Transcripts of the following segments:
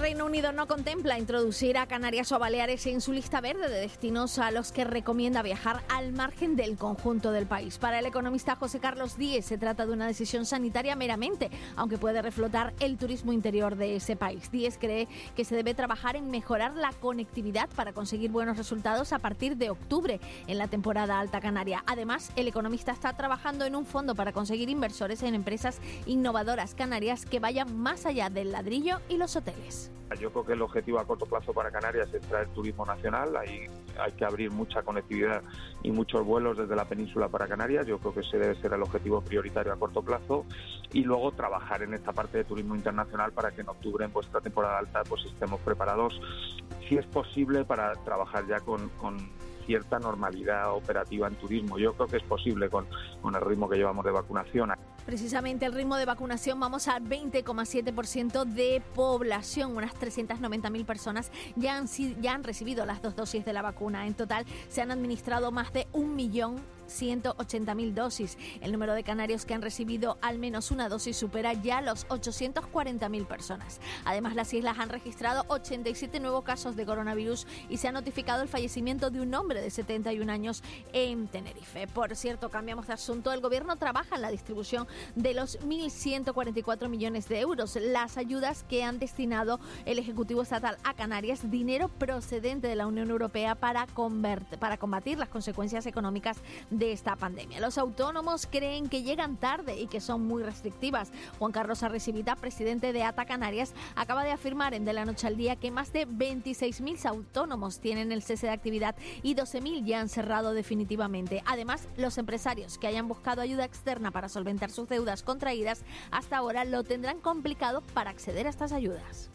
Reino Unido no contempla introducir a Canarias o Baleares en su lista verde de destinos a los que recomienda viajar al margen del conjunto del país. Para el economista José Carlos Díez se trata de una decisión sanitaria meramente, aunque puede reflotar el turismo interior de ese país. Díez cree que se debe trabajar en mejorar la conectividad para conseguir buenos resultados a partir de octubre en la temporada alta canaria. Además, el economista está trabajando en un fondo para conseguir inversores en empresas innovadoras canarias que vayan más allá del ladrillo y los hoteles. Yo creo que el objetivo a corto plazo para Canarias es traer turismo nacional. Ahí hay que abrir mucha conectividad y muchos vuelos desde la península para Canarias. Yo creo que ese debe ser el objetivo prioritario a corto plazo. Y luego trabajar en esta parte de turismo internacional para que en octubre, en vuestra temporada alta, pues estemos preparados, si es posible, para trabajar ya con, con cierta normalidad operativa en turismo. Yo creo que es posible con, con el ritmo que llevamos de vacunación. Precisamente el ritmo de vacunación vamos al 20,7% de población. Unas 390.000 personas ya han, ya han recibido las dos dosis de la vacuna. En total se han administrado más de un millón 180.000 dosis. El número de canarios que han recibido al menos una dosis supera ya los 840.000 personas. Además, las islas han registrado 87 nuevos casos de coronavirus y se ha notificado el fallecimiento de un hombre de 71 años en Tenerife. Por cierto, cambiamos de asunto. El gobierno trabaja en la distribución de los 1.144 millones de euros, las ayudas que han destinado el Ejecutivo Estatal a Canarias, dinero procedente de la Unión Europea para, para combatir las consecuencias económicas de esta pandemia. Los autónomos creen que llegan tarde y que son muy restrictivas. Juan Carlos Arrecibita, presidente de ATA Canarias, acaba de afirmar en De la Noche al Día que más de 26.000 autónomos tienen el cese de actividad y 12.000 ya han cerrado definitivamente. Además, los empresarios que hayan buscado ayuda externa para solventar sus deudas contraídas hasta ahora lo tendrán complicado para acceder a estas ayudas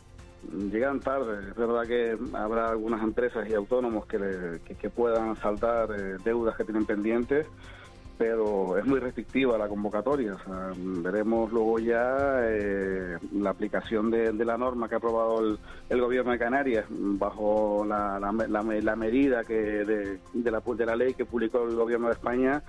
llegan tarde. Es verdad que habrá algunas empresas y autónomos que, que, puedan saltar eh, deudas que tienen pendientes, pero es muy restrictiva la convocatoria. veremos luego ya eh, la aplicación de, la norma que ha aprobado el, Gobierno de Canarias bajo la, la, medida que de, de, la, de la ley que publicó el Gobierno de España.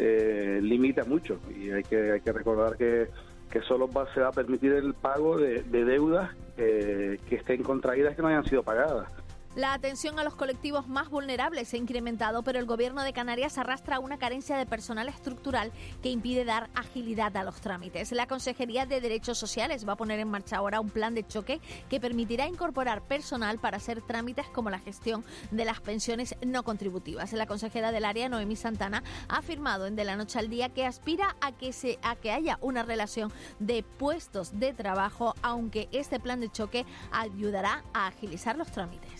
Eh, limita mucho y hay que, hay que recordar que que solo va, se va a permitir el pago de, deudas que estén contraídas que no hayan sido pagadas. La atención a los colectivos más vulnerables se ha incrementado, pero el gobierno de Canarias arrastra una carencia de personal estructural que impide dar agilidad a los trámites. La Consejería de Derechos Sociales va a poner en marcha ahora un plan de choque que permitirá incorporar personal para hacer trámites como la gestión de las pensiones no contributivas. La consejera del área, Noemí Santana, ha afirmado en De la Noche al Día que aspira a que, a que haya una relación de puestos de trabajo, aunque este plan de choque ayudará a agilizar los trámites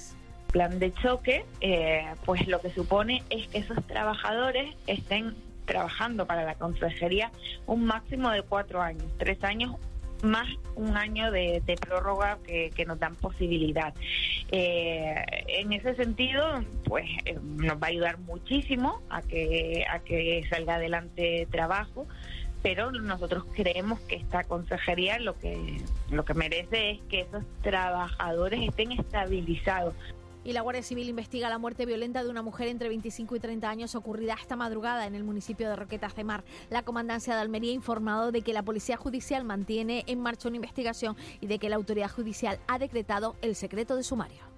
plan de choque, eh, pues lo que supone es que esos trabajadores estén trabajando para la consejería un máximo de cuatro años, tres años más un año de, prórroga que, nos dan posibilidad. Eh, en ese sentido, pues eh, nos va a ayudar muchísimo a que, a que salga adelante trabajo pero nosotros creemos que esta consejería lo que lo que merece es que esos trabajadores estén estabilizados y la Guardia Civil investiga la muerte violenta de una mujer entre 25 y 30 años ocurrida esta madrugada en el municipio de Roquetas de Mar. La comandancia de Almería ha informado de que la Policía Judicial mantiene en marcha una investigación y de que la autoridad judicial ha decretado el secreto de sumario.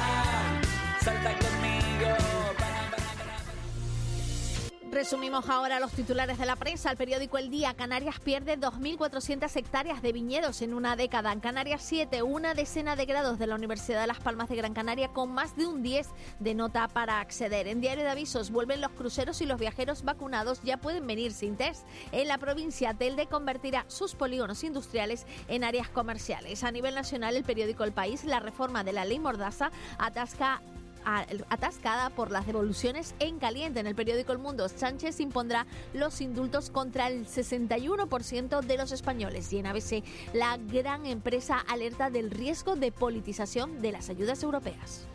Resumimos ahora los titulares de la prensa. El periódico El Día, Canarias pierde 2.400 hectáreas de viñedos en una década. En Canarias 7, una decena de grados de la Universidad de Las Palmas de Gran Canaria con más de un 10 de nota para acceder. En Diario de Avisos, vuelven los cruceros y los viajeros vacunados ya pueden venir sin test. En la provincia, Telde convertirá sus polígonos industriales en áreas comerciales. A nivel nacional, el periódico El País, la reforma de la ley Mordaza atasca atascada por las devoluciones en caliente. En el periódico El Mundo, Sánchez impondrá los indultos contra el 61% de los españoles. Y en ABC, la gran empresa alerta del riesgo de politización de las ayudas europeas.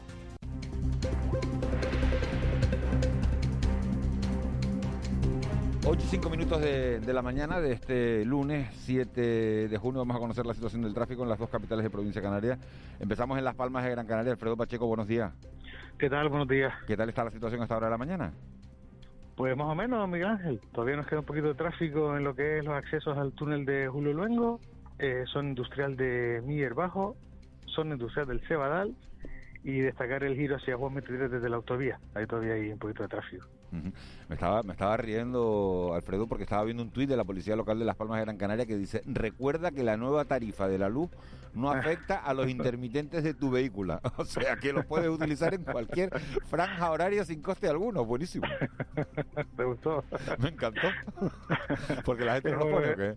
8 y 5 minutos de, de la mañana de este lunes 7 de junio. Vamos a conocer la situación del tráfico en las dos capitales de provincia canaria. Empezamos en Las Palmas de Gran Canaria. Alfredo Pacheco, buenos días. ¿Qué tal? Buenos días. ¿Qué tal está la situación a esta hora de la mañana? Pues más o menos, Miguel Ángel. Todavía nos queda un poquito de tráfico en lo que es los accesos al túnel de Julio Luengo. Eh, son industrial de Miller Bajo, son industrial del Cebadal y destacar el giro hacia Juan 23 desde la autovía. Ahí todavía hay un poquito de tráfico. Me estaba, me estaba riendo, Alfredo, porque estaba viendo un tuit de la Policía Local de Las Palmas de Gran Canaria que dice, recuerda que la nueva tarifa de la luz no afecta a los intermitentes de tu vehículo. O sea, que los puedes utilizar en cualquier franja horaria sin coste alguno. Buenísimo. ¿Te gustó? Me encantó. Porque la gente no lo pone, ¿o qué?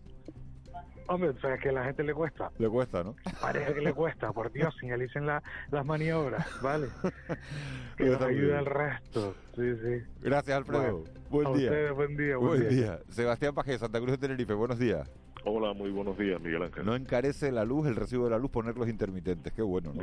Hombre, o sea, que a la gente le cuesta. Le cuesta, ¿no? Parece que le cuesta. Por Dios, señalicen la- las maniobras, ¿vale? que nos bien. el resto. Sí, sí. Gracias, Alfredo. Bueno, buen a día. ustedes, buen día, buen Buen día. día. Sebastián Paje, Santa Cruz de Tenerife. Buenos días. Hola, muy buenos días, Miguel Ángel. No encarece la luz, el recibo de la luz, poner los intermitentes. Qué bueno, ¿no?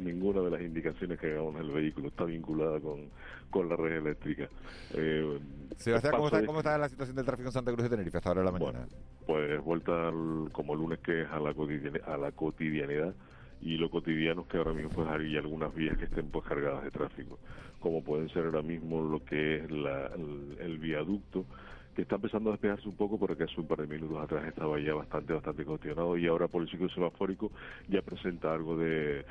Ninguna de las indicaciones que hagamos en el vehículo está vinculada con, con la red eléctrica. Eh, Sebastián, ¿cómo está, de- ¿cómo está la situación del tráfico en Santa Cruz de Tenerife hasta ahora de la mañana? Pues vuelta al- como lunes que es a la, cotidiane- a la cotidianidad y lo cotidiano es que ahora mismo pues hay algunas vías que estén pues cargadas de tráfico, como pueden ser ahora mismo lo que es la- el, el viaducto que está empezando a despejarse un poco porque hace un par de minutos atrás estaba ya bastante bastante congestionado y ahora por el ciclo semafórico ya presenta algo de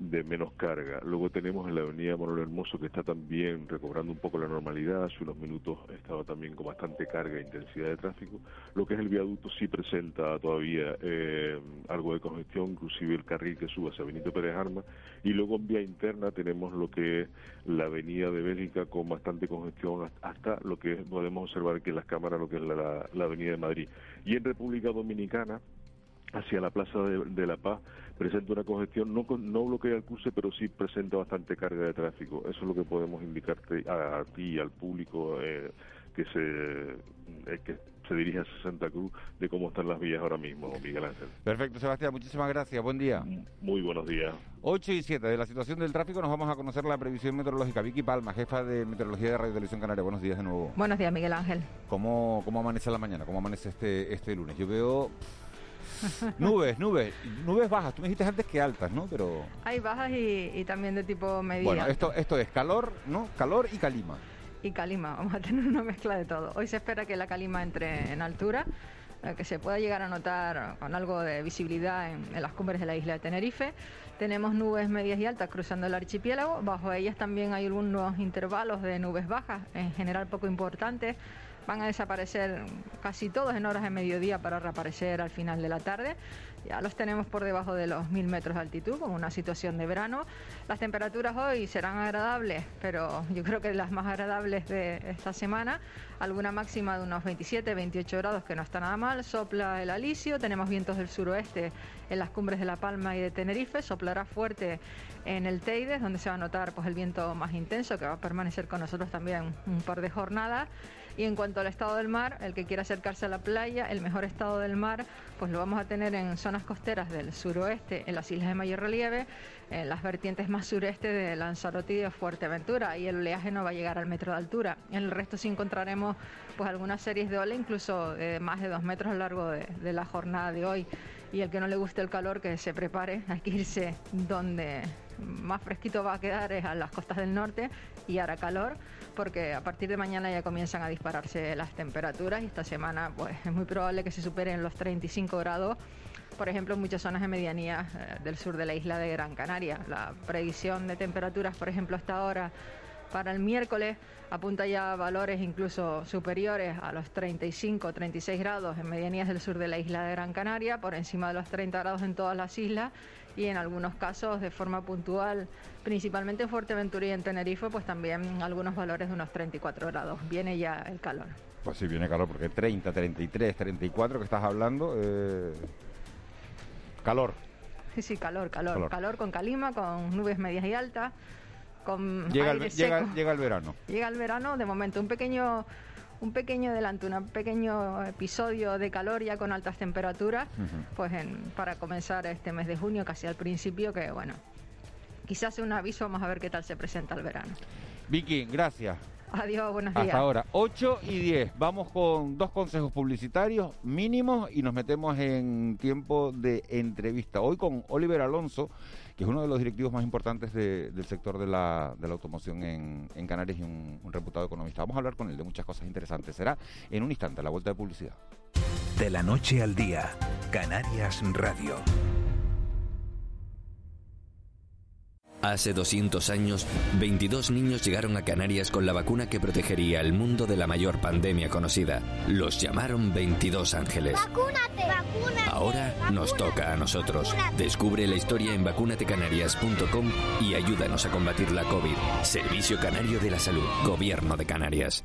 de menos carga. Luego tenemos en la avenida Manuel Hermoso que está también recobrando un poco la normalidad. Hace unos minutos estaba también con bastante carga e intensidad de tráfico. Lo que es el viaducto sí presenta todavía eh, algo de congestión, inclusive el carril que sube hacia Benito Pérez Armas. Y luego en vía interna tenemos lo que es la avenida de Bélgica con bastante congestión hasta lo que podemos observar que las cámaras lo que es la- la avenida de Madrid. Y en República Dominicana hacia la Plaza de, de la Paz presenta una congestión, no, con- no bloquea el cruce, pero sí presenta bastante carga de tráfico. Eso es lo que podemos indicarte a, a ti y al público eh, que se eh, que se dirige hacia Santa Cruz de cómo están las vías ahora mismo, Miguel Ángel. Perfecto, Sebastián, muchísimas gracias. Buen día. Muy buenos días. 8 y 7 de la situación del tráfico nos vamos a conocer la previsión meteorológica. Vicky Palma, jefa de meteorología de Radio Televisión Canaria. Buenos días de nuevo. Buenos días, Miguel Ángel. ¿Cómo, cómo amanece la mañana? ¿Cómo amanece este, este lunes? Yo veo nubes, nubes, nubes bajas. Tú me dijiste antes que altas, ¿no? Pero Hay bajas y, y también de tipo media bueno, esto, esto es calor, ¿no? Calor y calima. y calima. Vamos a tener una mezcla de todo. Hoy se espera que la calima entre en altura, eh, que se pueda llegar a notar con algo de visibilidad en, en las cumbres de la isla de Tenerife. Tenemos nubes medias y altas cruzando el archipiélago. Bajo ellas también hay algunos intervalos de nubes bajas, en general poco importantes. Van a desaparecer casi todos en horas de mediodía para reaparecer al final de la tarde. Ya los tenemos por debajo de los mil metros de altitud, como una situación de verano. Las temperaturas hoy serán agradables, pero yo creo que las más agradables de esta semana. Alguna máxima de unos 27, 28 grados, que no está nada mal. Sopla el alisio, tenemos vientos del suroeste en las cumbres de La Palma y de Tenerife. Soplará fuerte en el Teides, donde se va a notar pues, el viento más intenso, que va a permanecer con nosotros también un par de jornadas. Y en cuanto al estado del mar, el que quiera acercarse a la playa, el mejor estado del mar, pues lo vamos a tener en zonas costeras del suroeste, en las islas de mayor relieve, en las vertientes más sureste de Lanzarote y de Fuerteventura, y el oleaje no va a llegar al metro de altura. En el resto sí encontraremos pues algunas series de ola, incluso de más de dos metros a lo largo de, de la jornada de hoy. Y el que no le guste el calor, que se prepare, hay que irse donde más fresquito va a quedar es a las costas del norte y hará calor porque a partir de mañana ya comienzan a dispararse las temperaturas y esta semana pues es muy probable que se superen los 35 grados por ejemplo, en muchas zonas de medianía eh, del sur de la isla de Gran Canaria. La predicción de temperaturas, por ejemplo, hasta ahora para el miércoles apunta ya a valores incluso superiores a los 35, 36 grados en medianías del sur de la isla de Gran Canaria, por encima de los 30 grados en todas las islas y en algunos casos de forma puntual, principalmente en Fuerteventura y en Tenerife, pues también algunos valores de unos 34 grados. Viene ya el calor. Pues sí, viene calor, porque 30, 33, 34 que estás hablando, eh, calor. Sí, sí, calor, calor, Calor. calor, con calima, con nubes medias y altas, con Llega el, llega, llega el verano. Llega el verano, de momento un pequeño un pequeño adelanto, un pequeño episodio de calor ya con altas temperaturas, pues en- para comenzar este mes de junio, casi al principio, que bueno, quizás sea un aviso, vamos a ver qué tal se presenta el verano. Vicky, gracias. Adiós, buenos días. Hasta ahora, 8 y 10. Vamos con dos consejos publicitarios mínimos y nos metemos en tiempo de entrevista. Hoy con Oliver Alonso, es uno de los directivos más importantes de- del sector de la, de la automoción en, en Canarias y un, un reputado economista. Vamos a hablar con él de muchas cosas interesantes. Será en un instante, a la vuelta de publicidad. De la noche al día, Canarias Radio. Hace 200 años, 22 niños llegaron a Canarias con la vacuna que protegería al mundo de la mayor pandemia conocida. Los llamaron 22 ángeles. ¡Vacúnate! ¡Vacúnate! Ahora nos toca a nosotros. Descubre la historia en vacunatecanarias.com y ayúdanos a combatir la COVID. Servicio Canario de la Salud, Gobierno de Canarias.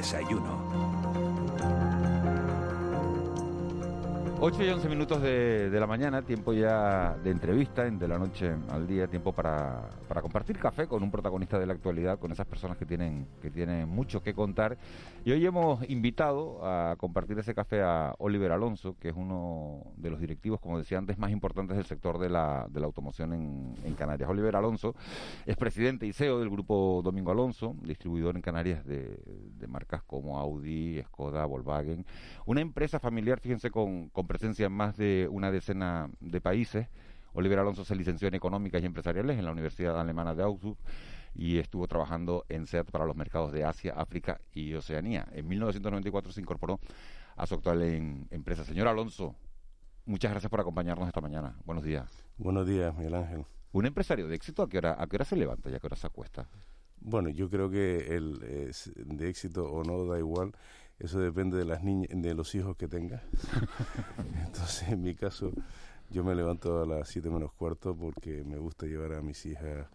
Desayuno. 8 y 11 minutos de, de la mañana, tiempo ya de entrevista, en de la noche al día, tiempo para, para compartir café con un protagonista de la actualidad, con esas personas que tienen, que tienen mucho que contar. Y hoy hemos invitado a compartir ese café a Oliver Alonso, que es uno de los directivos, como decía antes, más importantes del sector de la, de la automoción en, Canarias. Oliver Alonso es presidente y CEO del grupo Domingo Alonso, distribuidor en Canarias de, de marcas como Audi, Skoda, Volkswagen. Una empresa familiar, fíjense, con presencia en más de una decena de países. Oliver Alonso se licenció en Económicas y Empresariales en la Universidad Alemana de Augsburg y estuvo trabajando en SEAT para los mercados de Asia, África y Oceanía. En 1994 se incorporó a su actual en- empresa. Señor Alonso, muchas gracias por acompañarnos esta mañana. Buenos días. Buenos días, Miguel Ángel. Un empresario de éxito, ¿a qué hora, a qué hora se levanta y a qué hora se acuesta? Bueno, yo creo que el es de éxito o no da igual. Eso depende de las niñas, de los hijos que tenga. Entonces, en mi caso, yo me levanto a las 7 menos cuarto porque me gusta llevar a mis hijas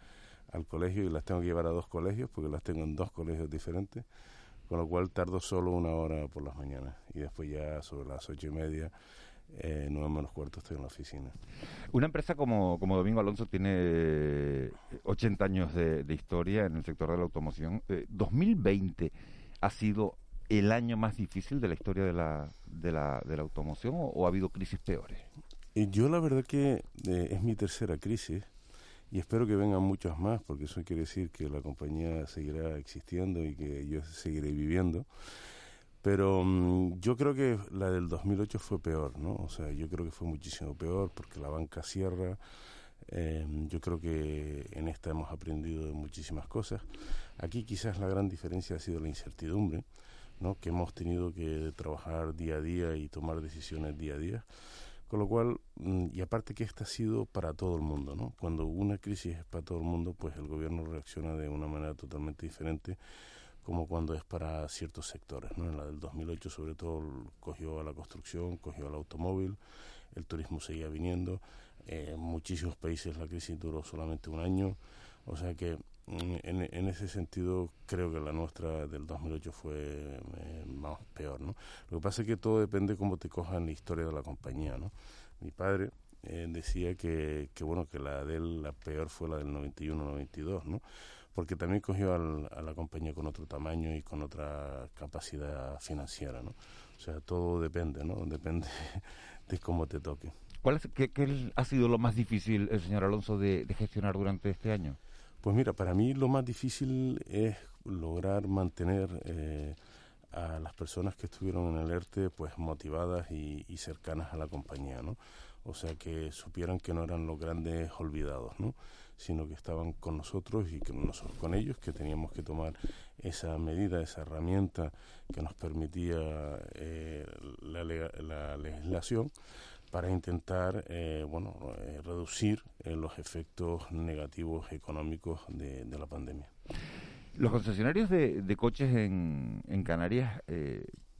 al colegio y las tengo que llevar a dos colegios porque las tengo en dos colegios diferentes, con lo cual tardo solo una hora por las mañanas y después ya sobre las ocho y media, eh, nueve menos cuarto estoy en la oficina. Una empresa como, como Domingo Alonso tiene eh, 80 años de, de historia en el sector de la automoción. Eh, 2020 ha sido el año más difícil de la historia de la, de la, de la automoción o, ha habido crisis peores? Yo la verdad que eh, es mi tercera crisis y espero que vengan muchas más porque eso quiere decir que la compañía seguirá existiendo y que yo seguiré viviendo. Pero mm, yo creo que la del 2008 fue peor, ¿no? O sea, yo creo que fue muchísimo peor porque la banca cierra. Eh, yo creo que en esta hemos aprendido de muchísimas cosas. Aquí quizás la gran diferencia ha sido la incertidumbre, ¿no? Que hemos tenido que trabajar día a día y tomar decisiones día a día. Con lo cual, mm, y aparte que esta ha sido para todo el mundo, ¿no? Cuando una crisis es para todo el mundo, pues el gobierno reacciona de una manera totalmente diferente como cuando es para ciertos sectores, ¿no? En la del 2008 sobre todo cogió a la construcción, cogió al automóvil, el turismo seguía viniendo, eh, en muchísimos países la crisis duró solamente un año, o sea que en, ese sentido creo que la nuestra del 2008 fue eh, más peor, ¿no? Lo que pasa es que todo depende cómo te cojan la historia de la compañía, ¿no? Mi padre eh, decía que, que, bueno, que la de él, la peor fue la del 91-92, ¿no? Porque también cogió al, a la compañía con otro tamaño y con otra capacidad financiera, ¿no? O sea, todo depende, ¿no? Depende de cómo te toque. ¿Cuál es, qué, ha sido lo más difícil, el señor Alonso, de gestionar durante este año? Pues mira, para mí lo más difícil es lograr mantener eh, a las personas que estuvieron en el ERTE pues motivadas y, cercanas a la compañía, ¿no? O sea, que supieran que no eran los grandes olvidados, ¿no? Sino que estaban con nosotros y que nosotros con ellos, que teníamos que tomar esa medida, esa herramienta que nos permitía eh, la legislación para intentar eh, bueno, eh, reducir eh, los efectos negativos económicos de, de, la pandemia. ¿Los concesionarios de, de coches en, en Canarias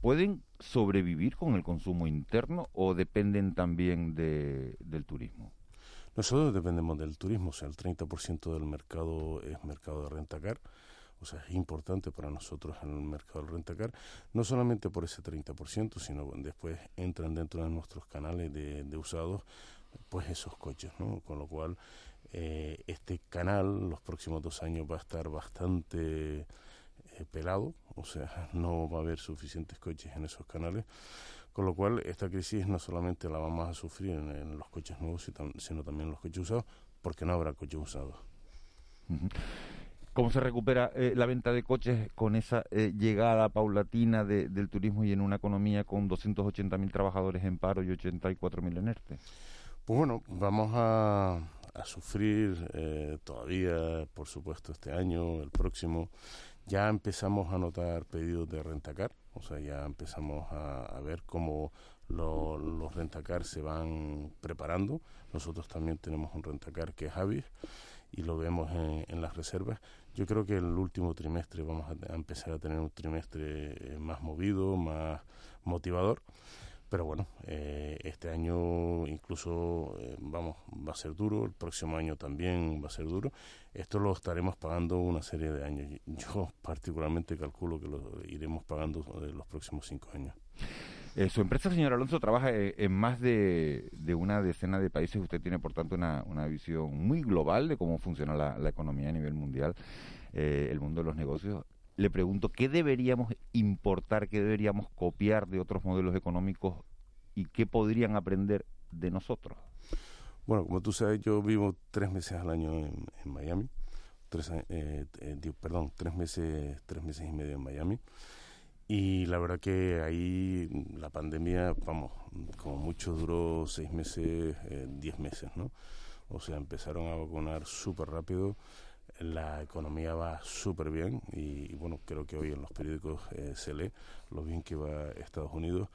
pueden sobrevivir con el consumo interno o dependen también de, del turismo? Nosotros dependemos del turismo, o sea, el 30% del mercado es mercado de rentacar, O sea, es importante para nosotros en el mercado del rentacar, no solamente por ese 30%, sino después entran dentro de nuestros canales de, de usados, pues esos coches, ¿no? Con lo cual, eh, este canal los próximos dos años va a estar bastante eh, pelado, o sea, no va a haber suficientes coches en esos canales, con lo cual esta crisis no solamente la vamos a sufrir en, los coches nuevos, sino también en los coches usados, porque no habrá coches usados. ¿Cómo se recupera eh, la venta de coches con esa eh, llegada paulatina del turismo y en una economía con 280.000 trabajadores en paro y 84.000 en ERTE? Pues bueno, vamos a, sufrir eh, todavía, por supuesto, este año, el próximo. Ya empezamos a notar pedidos de rentacar, o sea, ya empezamos a, ver cómo los rentacar se van preparando. Nosotros también tenemos un rentacar que es Avis y lo vemos en, las reservas. Yo creo que el último trimestre vamos a, empezar a tener un trimestre eh, más movido, más motivador. Pero bueno, eh, este año incluso, eh, vamos, va a ser duro, el próximo año también va a ser duro. Esto lo estaremos pagando una serie de años. Yo particularmente calculo que lo iremos pagando los próximos cinco años. Eh, su empresa, señor Alonso, trabaja eh, en más de, una decena de países. Usted tiene, por tanto, una, visión muy global de cómo funciona la, economía a nivel mundial, eh, el mundo de los negocios. Le pregunto, ¿qué deberíamos importar, qué deberíamos copiar de otros modelos económicos y qué podrían aprender de nosotros? Bueno, como tú sabes, yo vivo tres meses al año en, Miami. Perdón, tres meses, tres meses y medio en Miami. Y la verdad que ahí la pandemia, vamos, como mucho duró seis meses, eh, diez meses, ¿no? O sea, empezaron a vacunar súper rápido, la economía va súper bien y, bueno, creo que hoy en los periódicos eh, se lee lo bien que va Estados Unidos.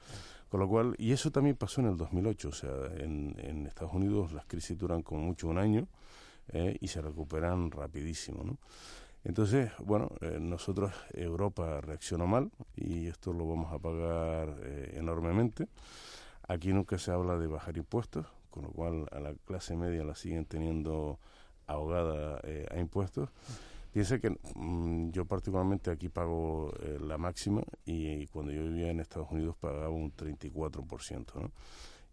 Con lo cual, y eso también pasó en el 2008, o sea, en, en Estados Unidos las crisis duran como mucho un año eh, y se recuperan rapidísimo, ¿no? Entonces, bueno, eh, nosotros, Europa reaccionó mal y esto lo vamos a pagar eh, enormemente. Aquí nunca se habla de bajar impuestos, con lo cual a la clase media la siguen teniendo ahogada eh, a impuestos. Piensa que mm, yo particularmente aquí pago la máxima y, cuando yo vivía en Estados Unidos pagaba un 34%. ¿no?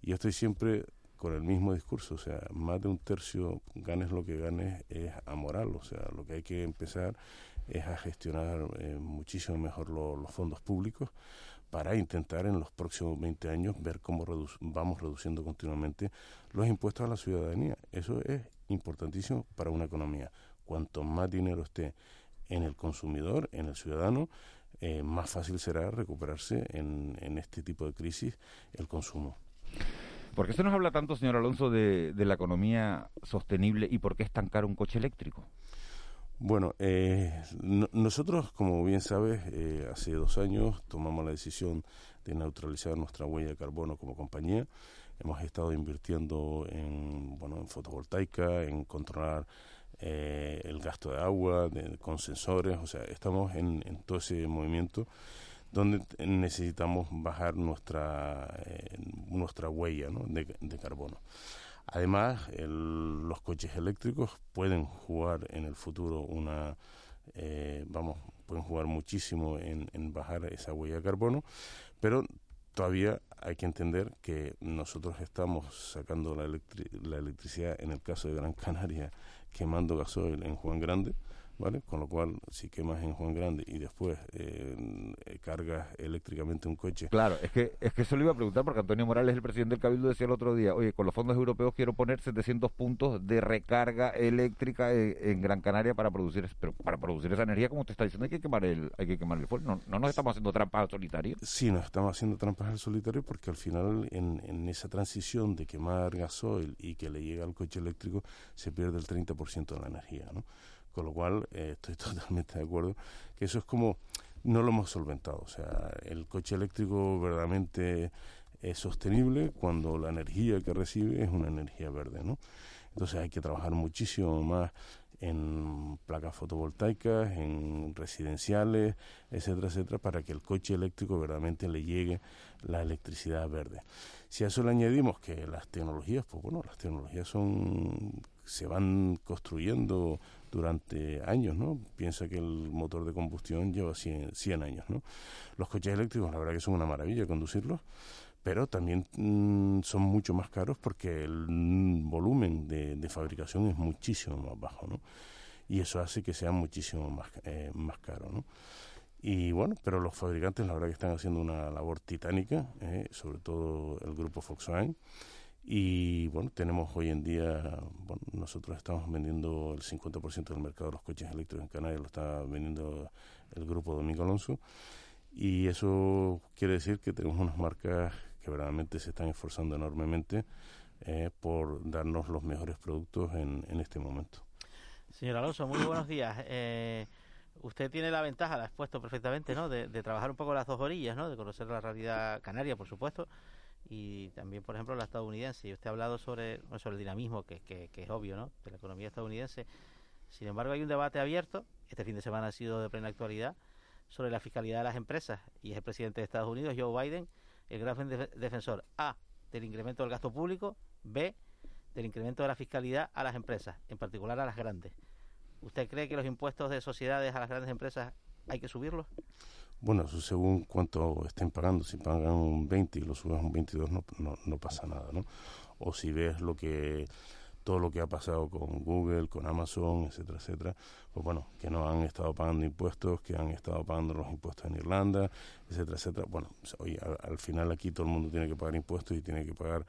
Y estoy siempre con el mismo discurso, o sea, más de un tercio, ganes lo que ganes, es amoral, o sea, lo que hay que empezar es a gestionar eh, muchísimo mejor los fondos públicos para intentar en los próximos 20 años ver cómo vamos reduciendo continuamente los impuestos a la ciudadanía. Eso es importantísimo para una economía. Cuanto más dinero esté en el consumidor, en el ciudadano, eh, más fácil será recuperarse en, en este tipo de crisis el consumo. ¿Por qué se nos habla tanto, señor Alonso, de, la economía sostenible y por qué es un coche eléctrico? Bueno, eh, nosotros, como bien sabes, eh, hace dos años tomamos la decisión de neutralizar nuestra huella de carbono como compañía. Hemos estado invirtiendo en, bueno, en fotovoltaica, en controlar eh, el gasto de agua, con sensores, o sea, estamos en todo ese movimiento donde necesitamos bajar nuestra, eh, nuestra huella de, carbono. Además, los coches eléctricos pueden jugar en el futuro una, eh, vamos, pueden jugar muchísimo en, bajar esa huella de carbono, pero todavía hay que entender que nosotros estamos sacando la, la electricidad, en el caso de Gran Canaria, quemando gasoil en Juan Grande, ¿vale? Con lo cual, si quemas en Juan Grande y después eh, cargas eléctricamente un coche... Claro, es que, es que eso lo iba a preguntar porque Antonio Morales, el presidente del Cabildo, decía el otro día, oye, con los fondos europeos quiero poner 700 puntos de recarga eléctrica en, Gran Canaria para producir pero para producir esa energía, como te está diciendo, hay que quemar el, hay que quemar el fuego. No, no nos estamos haciendo trampas al solitario. Sí, nos estamos haciendo trampas al solitario porque al final en, en esa transición de quemar gasoil y que le llega al coche eléctrico se pierde el 30% de la energía, ¿no? Con lo cual, eh, estoy totalmente de acuerdo que eso es como, no lo hemos solventado. O sea, el coche eléctrico verdaderamente es sostenible cuando la energía que recibe es una energía verde, ¿no? Entonces hay que trabajar muchísimo más en placas fotovoltaicas, en residenciales, etcétera, etcétera, para que el coche eléctrico verdaderamente le llegue la electricidad verde. Si a eso le añadimos que las tecnologías, pues bueno, las tecnologías son se van construyendo durante años, ¿no? Piensa que el motor de combustión lleva 100, 100 años, ¿no? Los coches eléctricos, la verdad que son una maravilla conducirlos, pero también mm, son mucho más caros porque el volumen de, de, fabricación es muchísimo más bajo, ¿no? Y eso hace que sea muchísimo más, eh, más caro, ¿no? Y bueno, pero los fabricantes la verdad que están haciendo una labor titánica, eh, sobre todo el grupo Volkswagen. Y bueno, tenemos hoy en día, bueno, nosotros estamos vendiendo el 50% del mercado de los coches eléctricos en Canarias, lo está vendiendo el grupo Domingo Alonso. Y eso quiere decir que tenemos unas marcas que verdaderamente se están esforzando enormemente eh, por darnos los mejores productos en, en este momento. Señor Alonso, muy buenos días. Eh, usted tiene la ventaja, la ha expuesto perfectamente, ¿no? De, trabajar un poco las dos orillas, ¿no? De conocer la realidad canaria, por supuesto, y también, por ejemplo, la estadounidense. Y usted ha hablado sobre, sobre el dinamismo, que, que, que es obvio, ¿no? De la economía estadounidense. Sin embargo, hay un debate abierto, este fin de semana ha sido de plena actualidad, sobre la fiscalidad de las empresas. Y es el presidente de Estados Unidos, Joe Biden, el gran defensor, A, del incremento del gasto público, B, del incremento de la fiscalidad a las empresas, en particular a las grandes. ¿Usted cree que los impuestos de sociedades a las grandes empresas hay que subirlos? Bueno, eso según cuánto estén pagando. Si pagan un 20 y lo suben a un 22 no, no, no pasa nada, ¿no? O si ves lo que todo lo que ha pasado con Google, con Amazon, etcétera, etcétera, pues bueno, que no han estado pagando impuestos, que han estado pagando los impuestos en Irlanda, etcétera, etcétera. Bueno, oye, al, final aquí todo el mundo tiene que pagar impuestos y tiene que pagar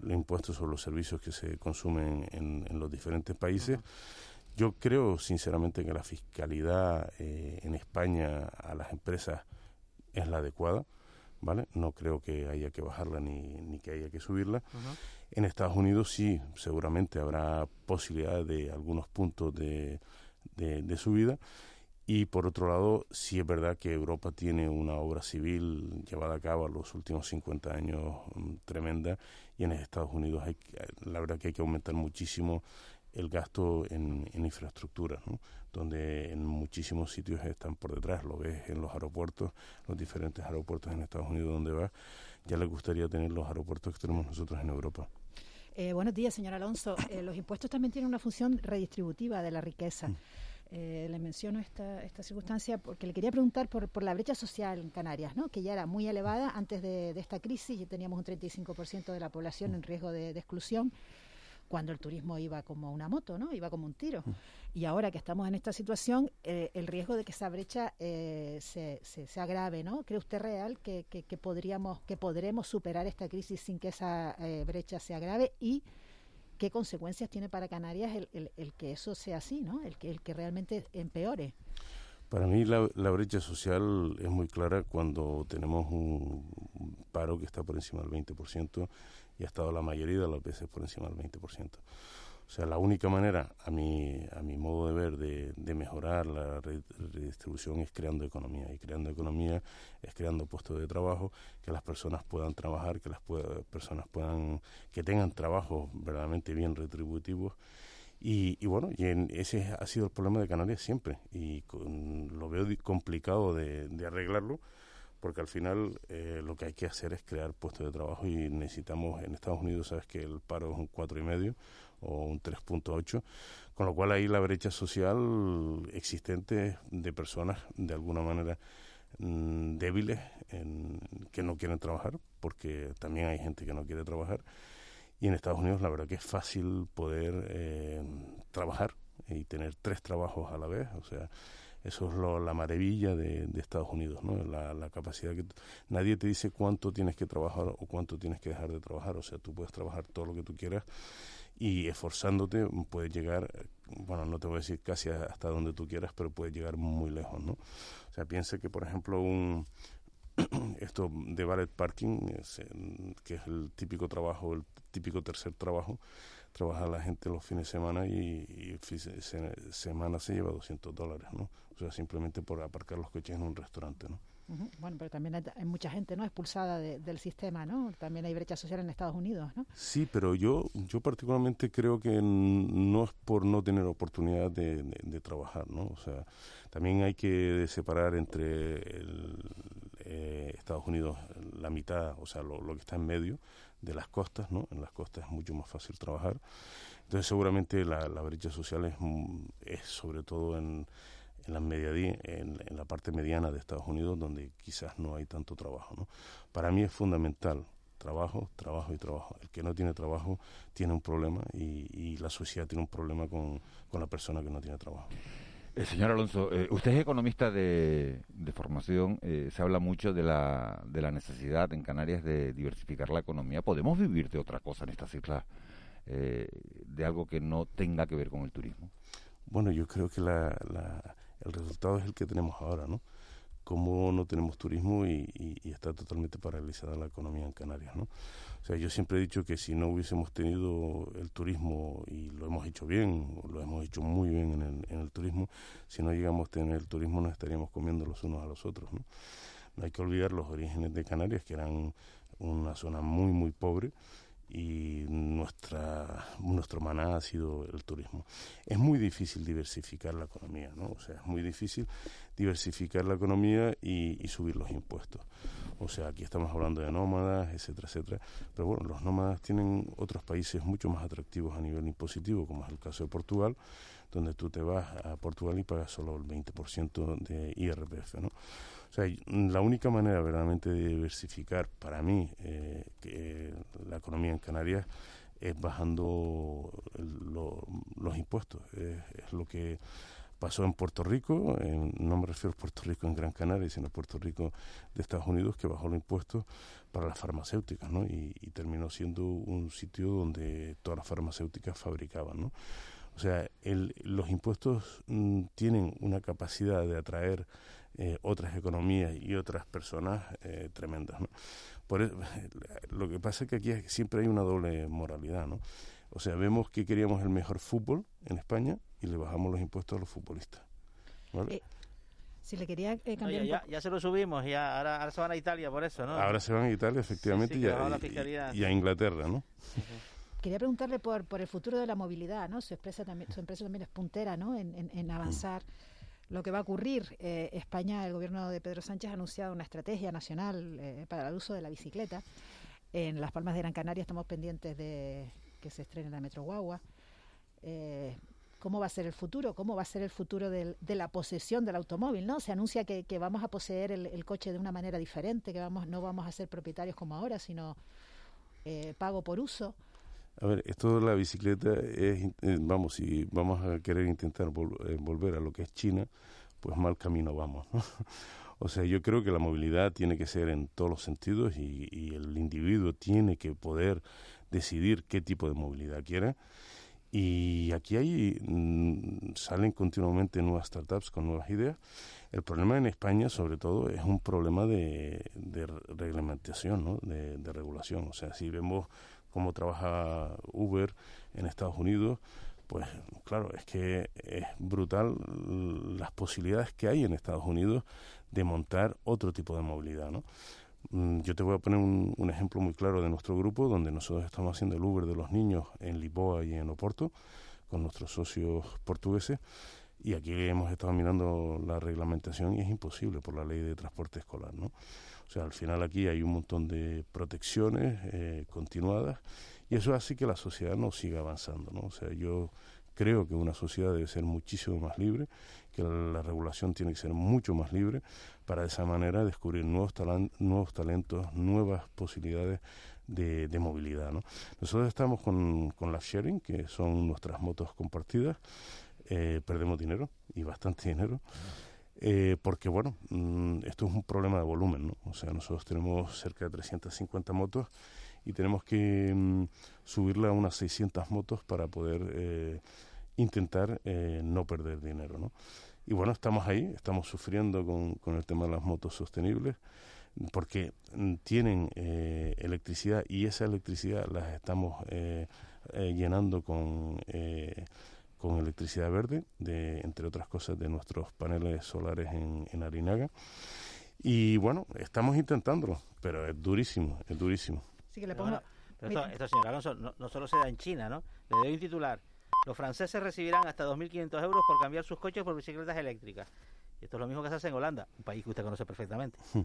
los impuestos sobre los servicios que se consumen en, en los diferentes países. Yo creo sinceramente que la fiscalidad eh, en España a las empresas es la adecuada, ¿vale? No creo que haya que bajarla ni, ni que haya que subirla. En Estados Unidos sí, seguramente habrá posibilidad de algunos puntos de, de, subida. Y por otro lado, sí es verdad que Europa tiene una obra civil llevada a cabo en los últimos 50 años mm, tremenda y en Estados Unidos hay, la verdad que hay que aumentar muchísimo el gasto en, infraestructura, donde en muchísimos sitios están por detrás, lo ves en los aeropuertos, los diferentes aeropuertos en Estados Unidos donde vas, ya le gustaría tener los aeropuertos que tenemos nosotros en Europa. Eh, buenos días, señor Alonso. Eh, los impuestos también tienen una función redistributiva de la riqueza. Mm. Eh, le menciono esta, esta circunstancia porque le quería preguntar por, por la brecha social en Canarias, ¿no? que ya era muy elevada antes de, esta crisis, y teníamos un 35% de la población en riesgo de exclusión cuando el turismo iba como una moto, ¿no? Iba como un tiro. Y ahora que estamos en esta situación, eh, el riesgo de que esa brecha eh, se, se, agrave, ¿no? ¿Cree usted real que, que, podríamos, que podremos superar esta crisis sin que esa eh, brecha se agrave? Y qué consecuencias tiene para Canarias el, el, que eso sea así, ¿no? El que, el que realmente empeore. Para mí la, la, brecha social es muy clara cuando tenemos un paro que está por encima del 20% y ha estado la mayoría de las veces por encima del 20%. O sea, la única manera, a mi, a mi modo de ver, de, de mejorar la redistribución es creando economía. Y creando economía es creando puestos de trabajo, que las personas puedan trabajar, que las personas puedan, que tengan trabajos verdaderamente bien retributivos. Y, bueno, y ese ha sido el problema de Canarias siempre. Y lo veo complicado de arreglarlo porque al final eh, lo que hay que hacer es crear puestos de trabajo y necesitamos, en Estados Unidos sabes que el paro es un 4,5 o un 3.8, con lo cual ahí la brecha social existente de personas de alguna manera mm, débiles en, que no quieren trabajar, porque también hay gente que no quiere trabajar, y en Estados Unidos la verdad que es fácil poder eh, trabajar y tener tres trabajos a la vez, o sea, eso es la maravilla de, Estados Unidos, ¿no? La, capacidad que... Nadie te dice cuánto tienes que trabajar o cuánto tienes que dejar de trabajar. O sea, tú puedes trabajar todo lo que tú quieras y esforzándote puedes llegar, bueno, no te voy a decir casi hasta donde tú quieras, pero puedes llegar muy lejos, ¿no? O sea, piensa que, por ejemplo, un esto de ballet parking, que es el típico trabajo, el típico tercer trabajo, trabaja la gente los fines de semana y, y semana se lleva 200 dólares, ¿no? O sea, simplemente por aparcar los coches en un restaurante, ¿no? Bueno, pero también hay, mucha gente no expulsada del sistema, ¿no? También hay brecha social en Estados Unidos, ¿no? Sí, pero yo yo particularmente creo que no es por no tener oportunidad de, trabajar, ¿no? O sea, también hay que separar entre el, eh, Estados Unidos la mitad, o sea, lo, que está en medio de las costas, ¿no? En las costas es mucho más fácil trabajar. Entonces, seguramente la, brecha social es, mm, es sobre todo en, en la, en, en, la parte mediana de Estados Unidos, donde quizás no hay tanto trabajo. ¿no? Para mí es fundamental trabajo, trabajo y trabajo. El que no tiene trabajo tiene un problema y, la sociedad tiene un problema con, la persona que no tiene trabajo. Eh, señor Alonso, eh, usted es economista de, formación, eh, se habla mucho de la, de la necesidad en Canarias de diversificar la economía. ¿Podemos vivir de otra cosa en estas islas, de algo que no tenga que ver con el turismo? Bueno, yo creo que la, el resultado es el que tenemos ahora, ¿no? Como no tenemos turismo y, está totalmente paralizada la economía en Canarias, ¿no? O sea, yo siempre he dicho que si no hubiésemos tenido el turismo, y lo hemos hecho bien, lo hemos hecho muy bien en el, en turismo, si no llegamos a tener el turismo nos estaríamos comiendo los unos a los otros, ¿no? No hay que olvidar los orígenes de Canarias, que eran una zona muy, muy pobre, y nuestra, nuestro maná ha sido el turismo. Es muy difícil diversificar la economía, ¿no? O sea, es muy difícil diversificar la economía y, subir los impuestos. O sea, aquí estamos hablando de nómadas, etcétera, etcétera. Pero bueno, los nómadas tienen otros países mucho más atractivos a nivel impositivo, como es el caso de Portugal, donde tú te vas a Portugal y pagas solo el 20% de IRPF, ¿no? O sea, la única manera verdaderamente de diversificar para mí eh, que la economía en Canarias es bajando los impuestos. Es, lo que pasó en Puerto Rico, no me refiero a Puerto Rico en Gran Canaria, sino a Puerto Rico de Estados Unidos, que bajó los impuestos para las farmacéuticas, ¿no? Y, terminó siendo un sitio donde todas las farmacéuticas fabricaban, ¿no? O sea, los impuestos mm, tienen una capacidad de atraer eh, otras economías y otras personas eh, tremendas. ¿no? Por e, lo que pasa es que aquí siempre hay una doble moralidad. ¿no? O sea, vemos que queríamos el mejor fútbol en España y le bajamos los impuestos a los futbolistas. ¿vale? Eh, si le quería cambiar ya, se lo subimos y ahora, ahora, se van a Italia por eso, ¿no? Ahora se van a Italia, efectivamente, y, a, Inglaterra, ¿no? Quería preguntarle por, por el futuro de la movilidad, ¿no? Su empresa también, su empresa también es puntera, ¿no? En, en, avanzar lo que va a ocurrir. Eh, España, el gobierno de Pedro Sánchez ha anunciado una estrategia nacional eh, para el uso de la bicicleta. En Las Palmas de Gran Canaria estamos pendientes de que se estrene la Metro Guagua. Eh, ¿Cómo va a ser el futuro? ¿Cómo va a ser el futuro de la posesión del automóvil? ¿no? Se anuncia que, vamos a poseer el, coche de una manera diferente, que vamos, no vamos a ser propietarios como ahora, sino pago por uso. A ver, esto de la bicicleta es, eh, vamos, si vamos a querer intentar eh, volver a lo que es China, pues mal camino vamos, ¿no? O sea, yo creo que la movilidad tiene que ser en todos los sentidos y, el individuo tiene que poder decidir qué tipo de movilidad quiere. Y aquí hay, mm, salen continuamente nuevas startups con nuevas ideas. El problema en España, sobre todo, es un problema de, de reglamentación, ¿no? de, de regulación. O sea, si vemos cómo trabaja Uber en Estados Unidos, pues claro, es que es brutal las posibilidades que hay en Estados Unidos de montar otro tipo de movilidad, ¿no? Mm, yo te voy a poner un, ejemplo muy claro de nuestro grupo, donde nosotros estamos haciendo el Uber de los niños en Lisboa y en Oporto, con nuestros socios portugueses, y aquí hemos estado mirando la reglamentación y es imposible por la ley de transporte escolar, ¿no? O sea, al final aquí hay un montón de protecciones eh, continuadas y eso hace que la sociedad no siga avanzando, ¿no? O sea, yo creo que una sociedad debe ser muchísimo más libre, que la, regulación tiene que ser mucho más libre para de esa manera descubrir nuevos, nuevos talentos, nuevas posibilidades de, movilidad. ¿no? Nosotros estamos con, con la sharing, que son nuestras motos compartidas, eh, perdemos dinero y bastante dinero. Eh, porque bueno, mm, esto es un problema de volumen, ¿no? O sea, nosotros tenemos cerca de 350 motos y tenemos que mm, subirla a unas 600 motos para poder eh, intentar no perder dinero, ¿no? Y bueno, estamos ahí, estamos sufriendo con, con el tema de las motos sostenibles porque tienen electricidad y esa electricidad las estamos llenando con con electricidad verde, de, entre otras cosas de nuestros paneles solares en, en Arinaga. Y bueno, estamos intentándolo, pero es durísimo, es durísimo. Sí que le pongo... esto, señor Alonso, no, solo se da en China, ¿no? Le doy un titular. Los franceses recibirán hasta 2.500 euros por cambiar sus coches por bicicletas eléctricas. Y esto es lo mismo que se hace en Holanda, un país que usted conoce perfectamente. Hmm.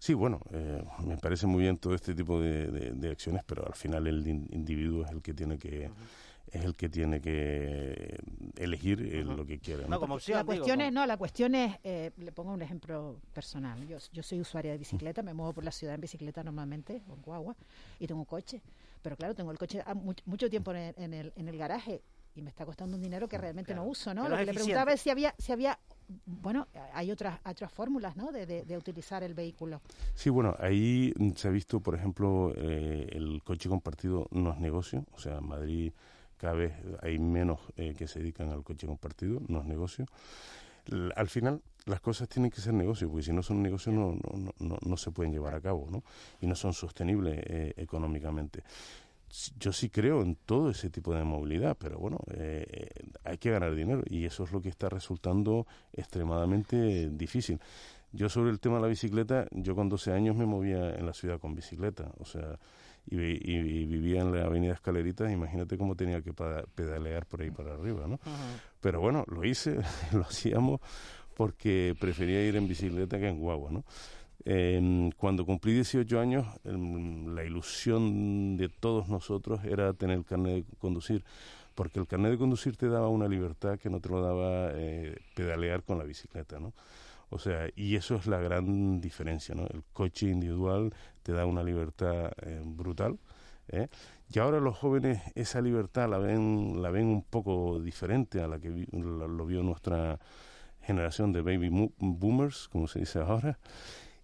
Sí, bueno, eh, me parece muy bien todo este tipo de, acciones, pero al final el individuo es el que tiene que es el que tiene que elegir eh, lo que quiere. ¿no? como la cuestión es, no, la cuestión es, eh, le pongo un ejemplo personal. Yo, yo soy usuaria de bicicleta, me muevo por la ciudad en bicicleta normalmente, con guagua, y tengo un coche. Pero claro, tengo el coche mucho, tiempo en el, en el, garaje y me está costando un dinero que realmente no uso, ¿no? Lo que le preguntaba es si había, si había bueno, hay otras otras fórmulas, ¿no? De, de, utilizar el vehículo. Sí, bueno, ahí se ha visto, por ejemplo, eh, el coche compartido no es negocio, o sea, en Madrid cada vez hay menos eh, que se dedican al coche compartido, no es negocio. al final, las cosas tienen que ser negocio, porque si no son negocios no, no, no, no se pueden llevar a cabo, ¿no? Y no son sostenibles eh, económicamente yo sí creo en todo ese tipo de movilidad, pero bueno, eh, hay que ganar dinero y eso es lo que está resultando extremadamente difícil. Yo sobre el tema de la bicicleta, yo con 12 años me movía en la ciudad con bicicleta, o sea, y, vivía en la avenida Escaleritas, imagínate cómo tenía que pedalear por ahí para arriba, ¿no? Pero bueno, lo hice, lo hacíamos porque prefería ir en bicicleta que en guagua, ¿no? cuando cumplí 18 años, la ilusión de todos nosotros era tener el carnet de conducir, porque el carnet de conducir te daba una libertad que no te lo daba eh, pedalear con la bicicleta, ¿no? O sea, y eso es la gran diferencia, ¿no? El coche individual te da una libertad eh, brutal, ¿eh? Y ahora los jóvenes esa libertad la ven, la ven un poco diferente a la que lo vio nuestra generación de baby boomers, como se dice ahora,